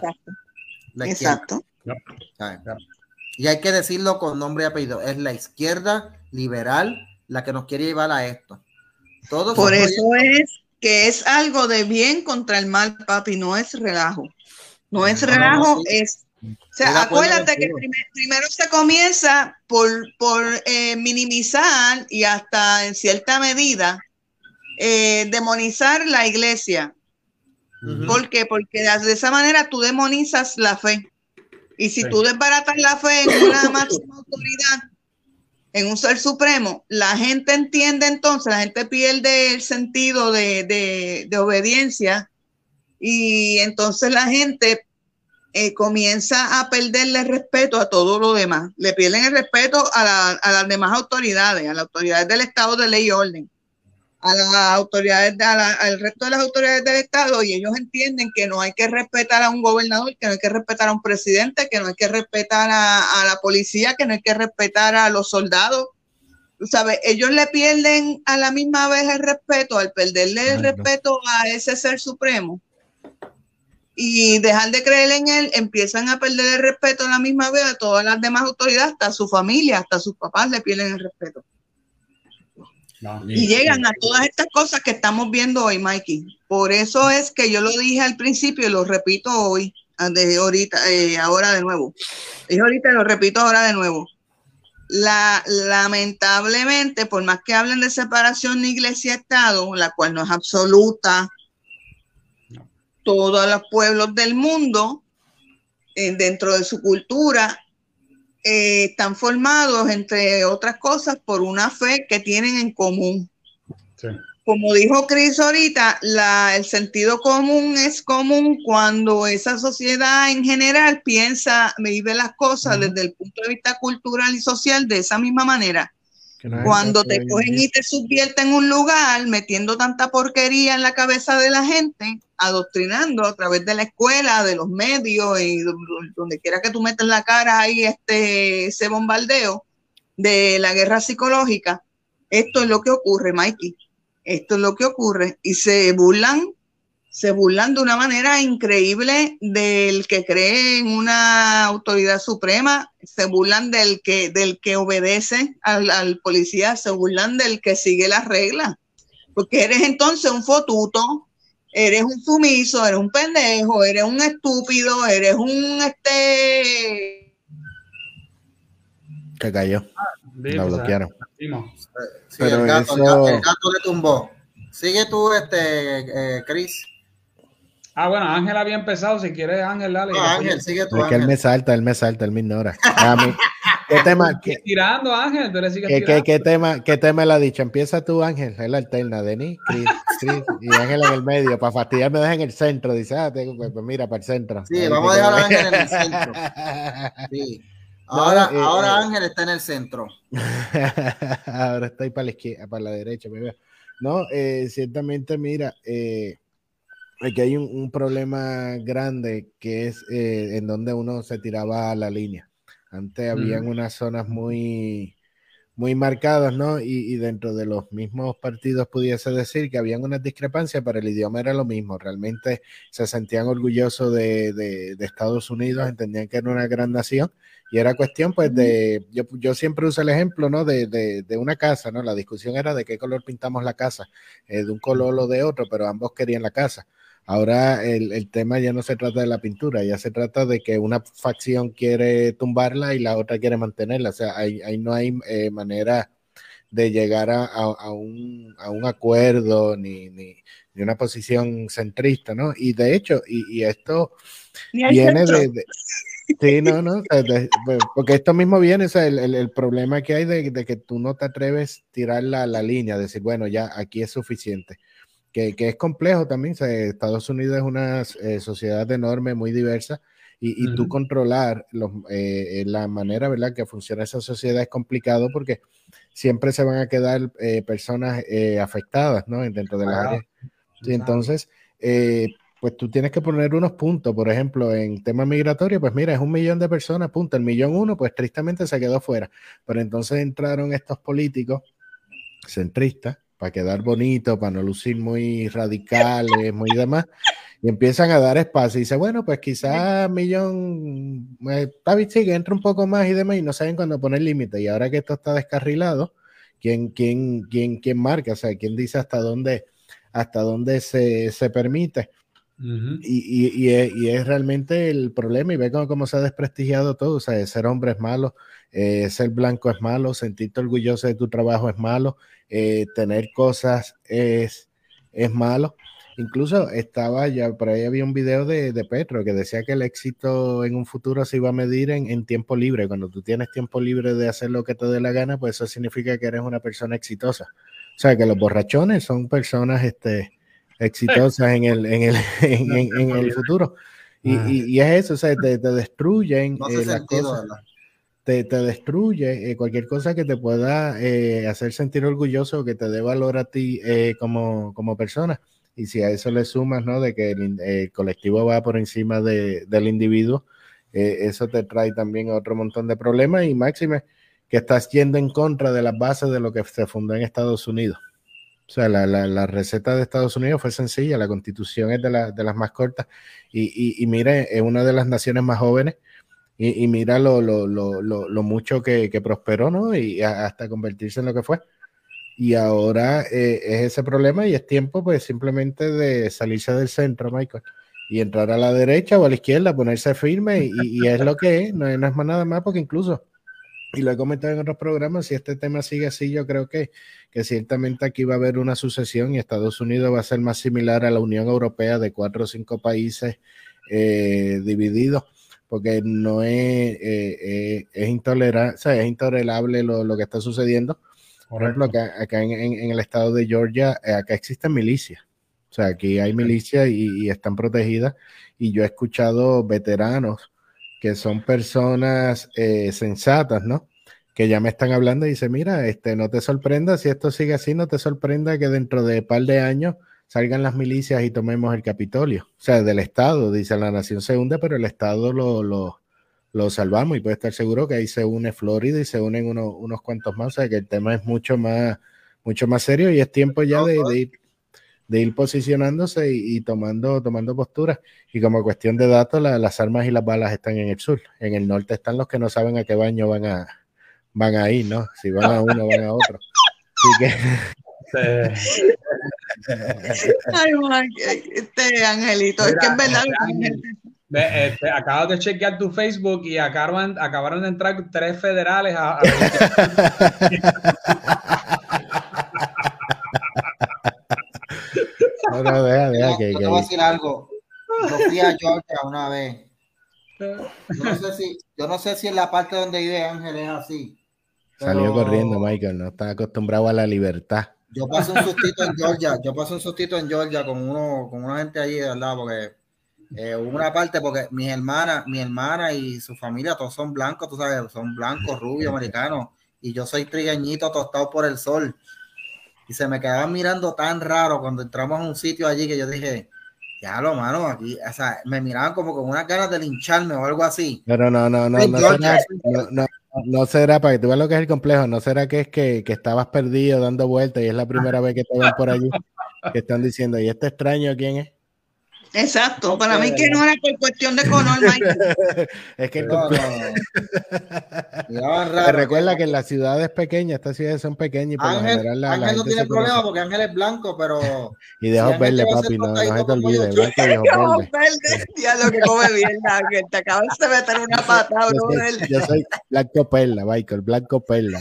Exacto. Exacto. Y hay que decirlo con nombre y apellido. Es la izquierda liberal la que nos quiere llevar a esto. Todos por eso es que es algo de bien contra el mal, papi, no es relajo. No es relajo, es... O sea, acuérdate que primero se comienza por, por eh, minimizar y hasta en cierta medida eh, demonizar la iglesia. ¿Por qué? Porque de esa manera tú demonizas la fe. Y si tú desbaratas la fe en una máxima autoridad, en un ser supremo, la gente entiende entonces, la gente pierde el sentido de, obediencia y entonces la gente eh, comienza a perderle respeto a todo lo demás. Le pierden el respeto a, las demás autoridades, a las autoridades del Estado de ley y orden a las autoridades, al resto de las autoridades del Estado y ellos entienden que no hay que respetar a un gobernador, que no hay que respetar a un presidente, que no hay que respetar a, la policía, que no hay que respetar a los soldados. Tú sabes, ellos le pierden a la misma vez el respeto, al perderle el respeto a ese ser supremo y dejar de creer en él, empiezan a perder el respeto a la misma vez a todas las demás autoridades, hasta su familia, hasta sus papás le pierden el respeto y llegan a todas estas cosas que estamos viendo hoy, Mikey. Por eso es que yo lo dije al principio y lo repito hoy, ah, desde ahorita, eh, ahora de nuevo. Dije ahorita y lo repito ahora de nuevo. La, lamentablemente, por más que hablen de separación de iglesia-estado, la cual no es absoluta, todos los pueblos del mundo, eh, dentro de su cultura, eh, están formados, entre otras cosas, por una fe que tienen en común. Como dijo Chris ahorita, la, el sentido común es común cuando esa sociedad en general piensa, vive las cosas desde el punto de vista cultural y social de esa misma manera. Cuando te cogen y te subvierten un lugar metiendo tanta porquería en la cabeza de la gente, adoctrinando a través de la escuela, de los medios y donde quiera que tú metas la cara ahí este, ese bombardeo de la guerra psicológica. Esto es lo que ocurre, Mikey. Esto es lo que ocurre. Y se burlan, se burlan de una manera increíble del que cree en una autoridad suprema, se burlan del que, del que obedece al, al policía, se burlan del que sigue las reglas. Porque eres entonces un fotuto, eres un sumiso, eres un pendejo, eres un estúpido, eres un este. Que cayó. Lo bloquearon. Sí, el, gato, el, gato, le tumbó. Sigue tú, este, eh, Chris. Ah, bueno, Ángel había empezado. Si quieres, Ángel, dale. No, Ángel, sigue tú. Es que él me salta, él me salta, él me ignora. ¿Qué tema? Qué, tirando, Ángel. ¿Qué, qué, tema, ¿Qué tema le ha dicho? Empieza tú, Ángel. Él alterna, Denis, Chris, Chris y Ángel en el medio. Para fastidiarme, deja en el centro. Dice, ah, tengo, pues, mira, para el centro. Sí, vamos a dejar a Ángel en el centro. Sí. Ahora, eh, ahora eh. Ángel está en el centro. ahora estoy para la izquierda, para la derecha. No, eh, ciertamente, mira, Aquí hay un, problema grande que es eh, en donde uno se tiraba a la línea. Antes habían unas zonas muy, muy marcadas, ¿no? Y, dentro de los mismos partidos pudiese decir que habían unas discrepancias, pero el idioma era lo mismo. Realmente se sentían orgullosos de, de, de Estados Unidos, entendían que era una gran nación y era cuestión, pues, de, yo, yo siempre uso el ejemplo, ¿no? De, de, de, una casa, ¿no? La discusión era de qué color pintamos la casa, eh, de un color o de otro, pero ambos querían la casa. Ahora el, el, tema ya no se trata de la pintura, ya se trata de que una facción quiere tumbarla y la otra quiere mantenerla. O sea, ahí, ahí no hay eh, manera de llegar a, a, un, a, un, acuerdo ni, ni, ni, una posición centrista, ¿no? Y de hecho, y, y esto viene de, Sí, no, no, pues, porque esto mismo viene, o sea, el, el, problema que hay de, de, que tú no te atreves a tirar la, la, línea, decir, bueno, ya aquí es suficiente, que, que es complejo también, Estados Unidos es una eh, sociedad enorme, muy diversa, y, y uh -huh. tú controlar los, eh, la manera, ¿verdad?, que funciona esa sociedad es complicado porque siempre se van a quedar eh, personas eh, afectadas, ¿no?, dentro de la área. Y entonces, eh, pues tú tienes que poner unos puntos, por ejemplo, en tema migratorio, pues mira, es un millón de personas, punto, el millón uno, pues tristemente se quedó fuera, pero entonces entraron estos políticos centristas para quedar bonito, para no lucir muy radicales, muy demás, y empiezan a dar espacio y dice, bueno, pues quizás millón, está bien, sí, que entra un poco más y demás, y no saben cuándo poner límite, y ahora que esto está descarrilado, ¿quién, quién, quién, quién marca? O sea, ¿quién dice hasta dónde, hasta dónde se, se permite? Uh -huh. y, y, y, es, y, es, realmente el problema y ve cómo, cómo, se ha desprestigiado todo, o sea, ser hombre es malo, eh, ser blanco es malo, sentirte orgulloso de tu trabajo es malo, eh, tener cosas es, es malo. Incluso estaba ya, por ahí había un video de, de, Petro que decía que el éxito en un futuro se iba a medir en, en, tiempo libre. Cuando tú tienes tiempo libre de hacer lo que te dé la gana, pues eso significa que eres una persona exitosa. O sea, que los borrachones son personas, este, exitosas en el, en el, en, en, el futuro. Y, y, y, es eso, o sea, te, te destruyen no eh, las cosas, te, te, destruye eh, cualquier cosa que te pueda eh, hacer sentir orgulloso, que te dé valor a ti eh, como, como persona. Y si a eso le sumas, ¿no? De que el, colectivo va por encima de, del individuo, eso te trae también otro montón de problemas y máxime que estás yendo en contra de las bases de lo que se fundó en Estados Unidos. O sea, la, la, la, receta de Estados Unidos fue sencilla, la constitución es de, la, de las más cortas y, y, y, mire, es una de las naciones más jóvenes y, y mira lo, lo, lo, lo, mucho que, que, prosperó, ¿no? Y hasta convertirse en lo que fue. Y ahora eh, es ese problema y es tiempo pues simplemente de salirse del centro, Michael, y entrar a la derecha o a la izquierda, ponerse firme y, y es lo que es, no, no es más nada más porque incluso y lo he comentado en otros programas, si este tema sigue así, yo creo que, que ciertamente aquí va a haber una sucesión y Estados Unidos va a ser más similar a la Unión Europea de cuatro o cinco países eh, divididos, porque no es, eh, eh, es, intolerable, o sea, es intolerable lo, lo, que está sucediendo. Por ejemplo, acá, acá en, en, en, el estado de Georgia, eh, acá existen milicias. O sea, aquí hay milicias y, y están protegidas. Y yo he escuchado veteranos que son personas eh, sensatas, ¿no? Que ya me están hablando y dice, mira, este, no te sorprenda, si esto sigue así, no te sorprenda que dentro de un par de años salgan las milicias y tomemos el Capitolio. O sea, del Estado, dice, la nación se hunde, pero el Estado lo, lo, lo salvamos y puede estar seguro que ahí se une Florida y se unen uno, unos cuantos más, o sea, que el tema es mucho más, mucho más serio y es tiempo ya de, ir de ir posicionándose y, tomando, tomando posturas. Y como cuestión de datos, la, las armas y las balas están en el sur. En el norte están los que no saben a qué baño van a, van a ir, ¿no? Si van a uno, van a otro. Así que... Ay, man, este Angelito, Mira, es que en verdad. Este, este, acabo de chequear tu Facebook y acabaron, acabaron de entrar tres federales a. a... No, no, deja, deja, yo, que, yo te voy a decir algo. Yo fui a Georgia una vez. Yo no sé si, yo no sé si en la parte donde vive Ángel es así. Pero... Salió corriendo, Michael, no está acostumbrado a la libertad. Yo pasé un sustito en Georgia, yo pasé un sustito en Georgia con uno, con una gente allí, ¿verdad? Porque eh, una parte, porque mis hermanas, mi hermana y su familia, todos son blancos, tú sabes, son blancos, rubios, americanos, y yo soy trigueñito tostado por el sol y se me quedaban mirando tan raro cuando entramos a un sitio allí que yo dije, Ya lo mano, aquí, o sea, me miraban como con unas ganas de lincharme o algo así. Pero no, no, no, no, no, no, no, será, para que tú veas lo que es el complejo, no será que es que, que estabas perdido dando vueltas y es la primera vez que te ven por allí, que están diciendo, ¿y este extraño quién es? Exacto, para mí que no era por cuestión de color, es que no, recuerda que en las ciudades pequeñas, estas ciudades son pequeñas y por Ángel, lo general la, Ángel no tiene problema porque Ángel es blanco, pero y de ojos verdes, papi, no, no se te olvide, ojos verdes. Ya lo que come bien, Ángel, te acabas de meter una patada, yo, soy, yo soy blanco perla, Michael, blanco perla.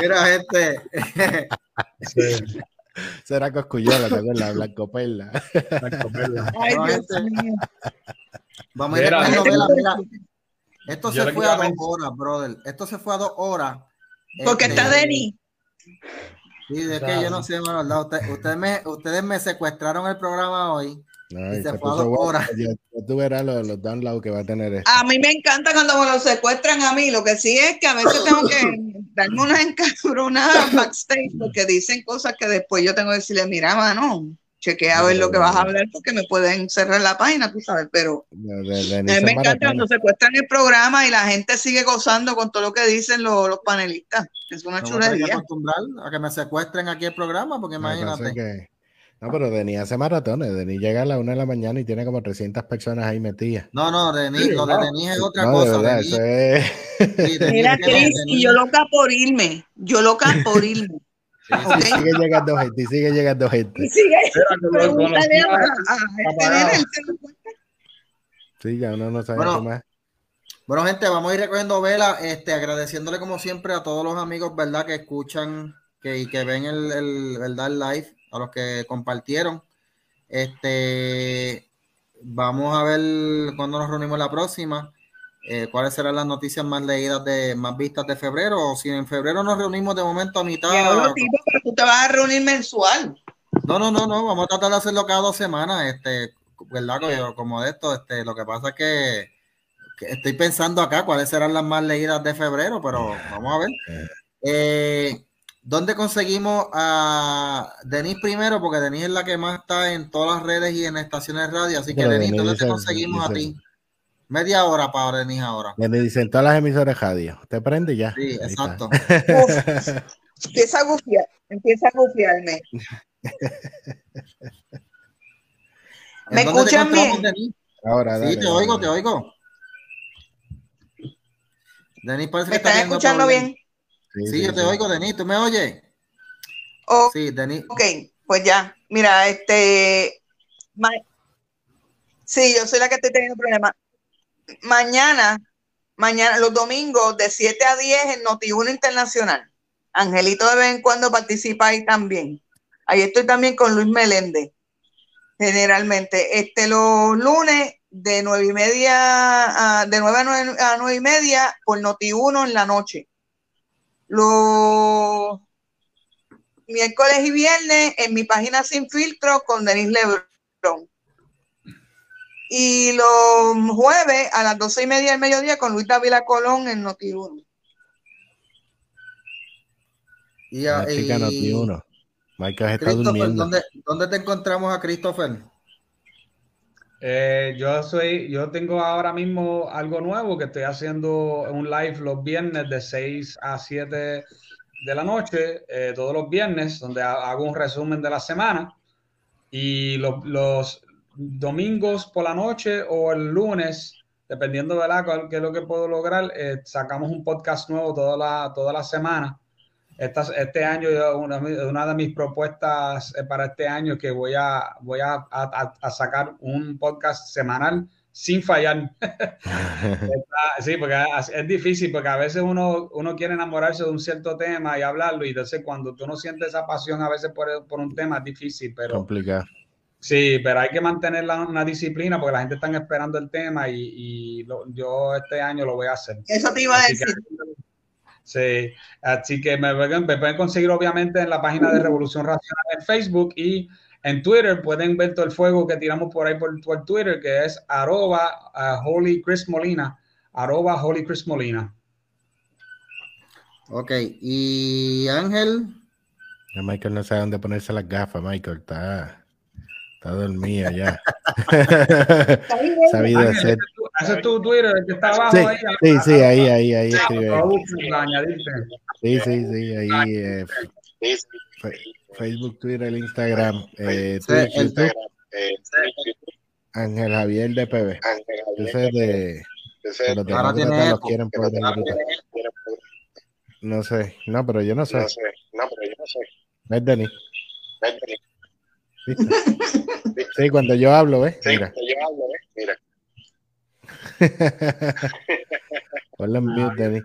Mira, gente. Sí. Será Coscuyola, ¿te acuerdas? Blanco Perla. Blanco Perla. Ay, Dios mío. Vamos a ir a novela, mira. Esto se fue a dos horas, brother. Esto se fue a dos horas. Porque este, está Denny. Sí, de que yo no sé, mano, ustedes, ustedes, me, ustedes me secuestraron el programa hoy. Ay, y se, fue a dos horas. Ya, tú verás los, los downloads que va a tener esto. A mí me encanta cuando me lo secuestran a mí. Lo que sí es que a veces tengo que darme unas encabronadas backstage porque dicen cosas que después yo tengo que decirle, mira, mano, chequea a ver lo que vas a hablar porque me pueden cerrar la página, tú sabes, pero a mí me encanta cuando secuestran el programa y la gente sigue gozando con todo lo que dicen los, los panelistas. Es una chulería. a acostumbrar a que me secuestren aquí el programa porque imagínate. No, pero Denis hace maratones. Denis llega a la una de la mañana y tiene como 300 personas ahí metidas. No, no, Denis, lo de Denis es otra cosa. Denis, es... Sí, Mira, Cris, y yo loca por irme. Yo loca por irme. Sí, okay. sí, sigue llegando gente, sigue llegando gente. Y sigue. Sí, ya uno no sabe bueno, más. Bueno, gente, vamos a ir recogiendo vela, este, agradeciéndole como siempre a todos los amigos, ¿verdad? Que escuchan que, y que ven el, el, ¿verdad? el live a los que compartieron. Este, vamos a ver cuándo nos reunimos la próxima. Eh, cuáles serán las noticias más leídas de más vistas de febrero o si en febrero nos reunimos de momento a mitad. Tipo, pero tú te vas a reunir mensual. No no no no vamos a tratar de hacerlo cada dos semanas este verdad como de esto este lo que pasa es que, que, estoy pensando acá cuáles serán las más leídas de febrero pero vamos a ver. Eh, ¿Dónde conseguimos a Denis primero? Porque Denis es la que más está en todas las redes y en estaciones de radio. Así que, Denis, ¿dónde te conseguimos a ti? Media hora para Denis ahora. Denis dice en todas las emisoras radio. ¿Te prende ya? Sí, exacto. empieza a gufiar, empieza a gufiarme. ¿Me escuchan bien? Ahora, sí, te oigo, te oigo. Denis parece que ¿Me están escuchando bien? Sí, yo te oigo, Denis, ¿tú me oyes? Oh, sí, Denis. Ok, pues ya, mira, este... Sí, yo soy la que estoy teniendo problemas. Mañana, mañana, los domingos de 7 a 10 en Noti1 Internacional. Angelito de vez en cuando participa ahí también. Ahí estoy también con Luis Meléndez, generalmente. Este, los lunes de nueve y media, de 9 a 9, a 9 y media por Noti1 en la noche los miércoles y viernes en mi página Sin Filtro con Denis Lebron. Y los jueves a las doce y media del mediodía con Luis Davila Colón en Noti1. Y, a, chica Noti1. Michael está durmiendo. ¿dónde, ¿Dónde te encontramos a Christopher? Eh, yo soy, yo tengo ahora mismo algo nuevo que estoy haciendo un live los viernes de 6 a 7 de la noche, eh, todos los viernes, donde hago un resumen de la semana. Y los domingos por la noche o el lunes, dependiendo de la qué es lo que puedo lograr, eh, sacamos un podcast nuevo toda la, toda la semana este año, una, una, de mis propuestas eh, para este año es que voy a, voy a, a, sacar un podcast semanal sin fallar. sí, porque es difícil, porque a veces uno, uno quiere enamorarse de un cierto tema y hablarlo, y entonces cuando tú no sientes esa pasión a veces por, por un tema es difícil, pero... Complicado. Sí, pero hay que mantener la, una disciplina porque la gente está esperando el tema y, y yo este año lo voy a hacer. Eso te iba a decir. Sí, así que me, pueden conseguir obviamente en la página de Revolución Racional en Facebook y en Twitter pueden ver todo el fuego que tiramos por ahí por, Twitter, que es arroba uh, Holy Chris Molina, arroba Holy Chris Molina. Ok, y Ángel. Michael no sabe dónde ponerse las gafas, Michael, está... Está dormida ya. Sabido hacer. Ese es tu Twitter, el que está abajo sí, ahí. Sí, sí, ahí, ahí, ahí escribe. añadirte. Sí, sí, sí, ahí. Eh, Facebook, Twitter, Instagram, eh, Twitch, el- YouTube, Ángel Javier de PB. Ese es de. Ahora tiene los quieren poner en grupo. No sé, no, pero yo no sé. No es Denis. ¿Viste? Sí, cuando yo hablo, ¿ves? Mira. Ponle en mute, Denis.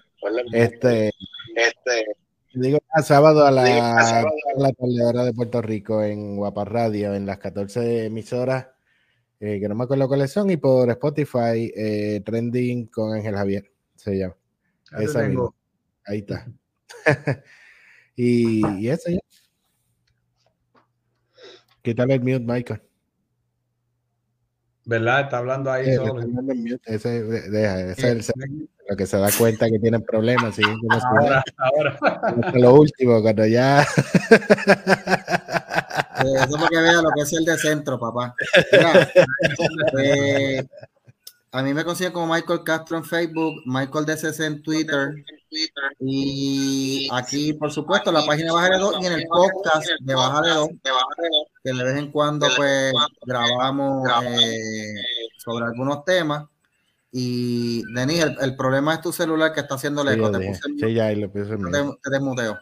Este, digo, a sábado a la, a la tarde hora de Puerto Rico en Guapa Radio, en las 14 emisoras, eh, que no me acuerdo cuáles son, y por Spotify, eh, Trending con Ángel Javier, se llama. Esa. Ahí está. y, y eso ya. Quítale el mute, Michael. ¿Verdad? Está hablando ahí Eh, le solo. Ese, deja, ese es el- lo que se da cuenta que tienen problemas. Ahora, ahora. hasta lo último, cuando ya. Eh, eso porque vea lo que es el de centro, papá. Mira, eh, a mí me consiguen como Michael Castro en Facebook, Michael DCC en Twitter. Y aquí, por supuesto, la página de Baja de 2 y en el podcast de Baja de 2, que de vez en cuando pues grabamos eh, sobre algunos temas. Y Denis, el, el problema es tu celular que está haciendo el Sí, eco. yo Te dije. puse el Sí, ya ahí lo puse en te, mute. te desmuteo.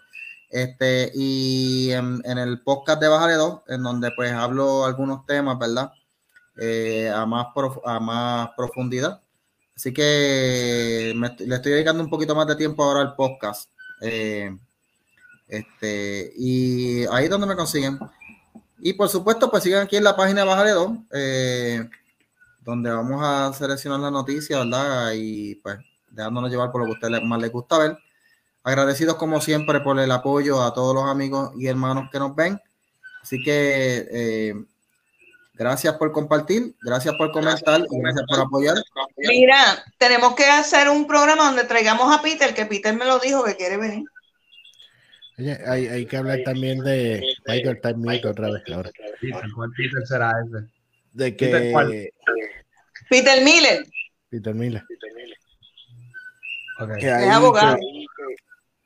Este, y en, en el podcast de Bájale 2, en donde pues hablo algunos temas, ¿verdad? Eh, a, más prof- a más profundidad. Así que le estoy dedicando un poquito más de tiempo ahora al podcast. Eh, este, y ahí es donde me consiguen. Y por supuesto, pues sigan aquí en la página de Bájale 2, eh, donde vamos a seleccionar la noticia, ¿verdad? Y pues dejándonos llevar por lo que a ustedes más les gusta ver. Agradecidos como siempre por el apoyo a todos los amigos y hermanos que nos ven. Así que eh, gracias por compartir, gracias por comentar y gracias por apoyar. Mira, tenemos que hacer un programa donde traigamos a Peter, que Peter me lo dijo que quiere venir. Oye, hay, hay que hablar también de Michael Time otra vez ahora. ¿Cuál Peter será ese? De Peter, ¿cuál? que Peter Miller, Peter Miller. Que es abogado. que-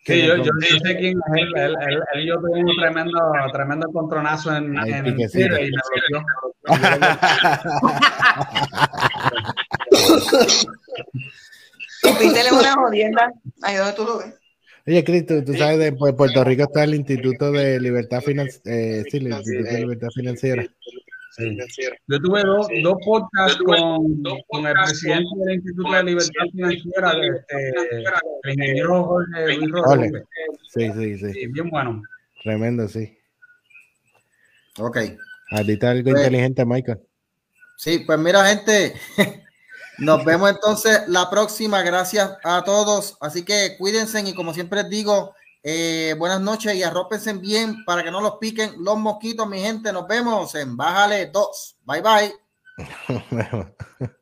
Sí, yo, yo yo sé quién es él. Él, él, él y yo tuvimos un tremendo, tremendo encontronazo en, Ay, en. Twitter y me bloqueó. y Peter es una jodienda. Ahí donde tú lo ves. Oye, Cristo, tú sabes, de Pu- Puerto Rico está el Instituto de Libertad Financiera. Eh, sí, el Instituto de Libertad Financiera. Sí. Yo tuve dos, dos podcasts con, con el presidente del Instituto de Libertad Financiera, de, este, el ingeniero Jorge Luis Rodríguez. Sí, sí, sí. Sí, bien bueno. Tremendo, sí. Ok. Ahorita algo Pues- inteligente, Michael. Sí, pues mira, gente, nos vemos entonces la próxima. Gracias a todos. Así que cuídense y como siempre les digo, eh, buenas noches y arrópense bien para que no los piquen los mosquitos, mi gente. Nos vemos en Bájale 2. Bye bye.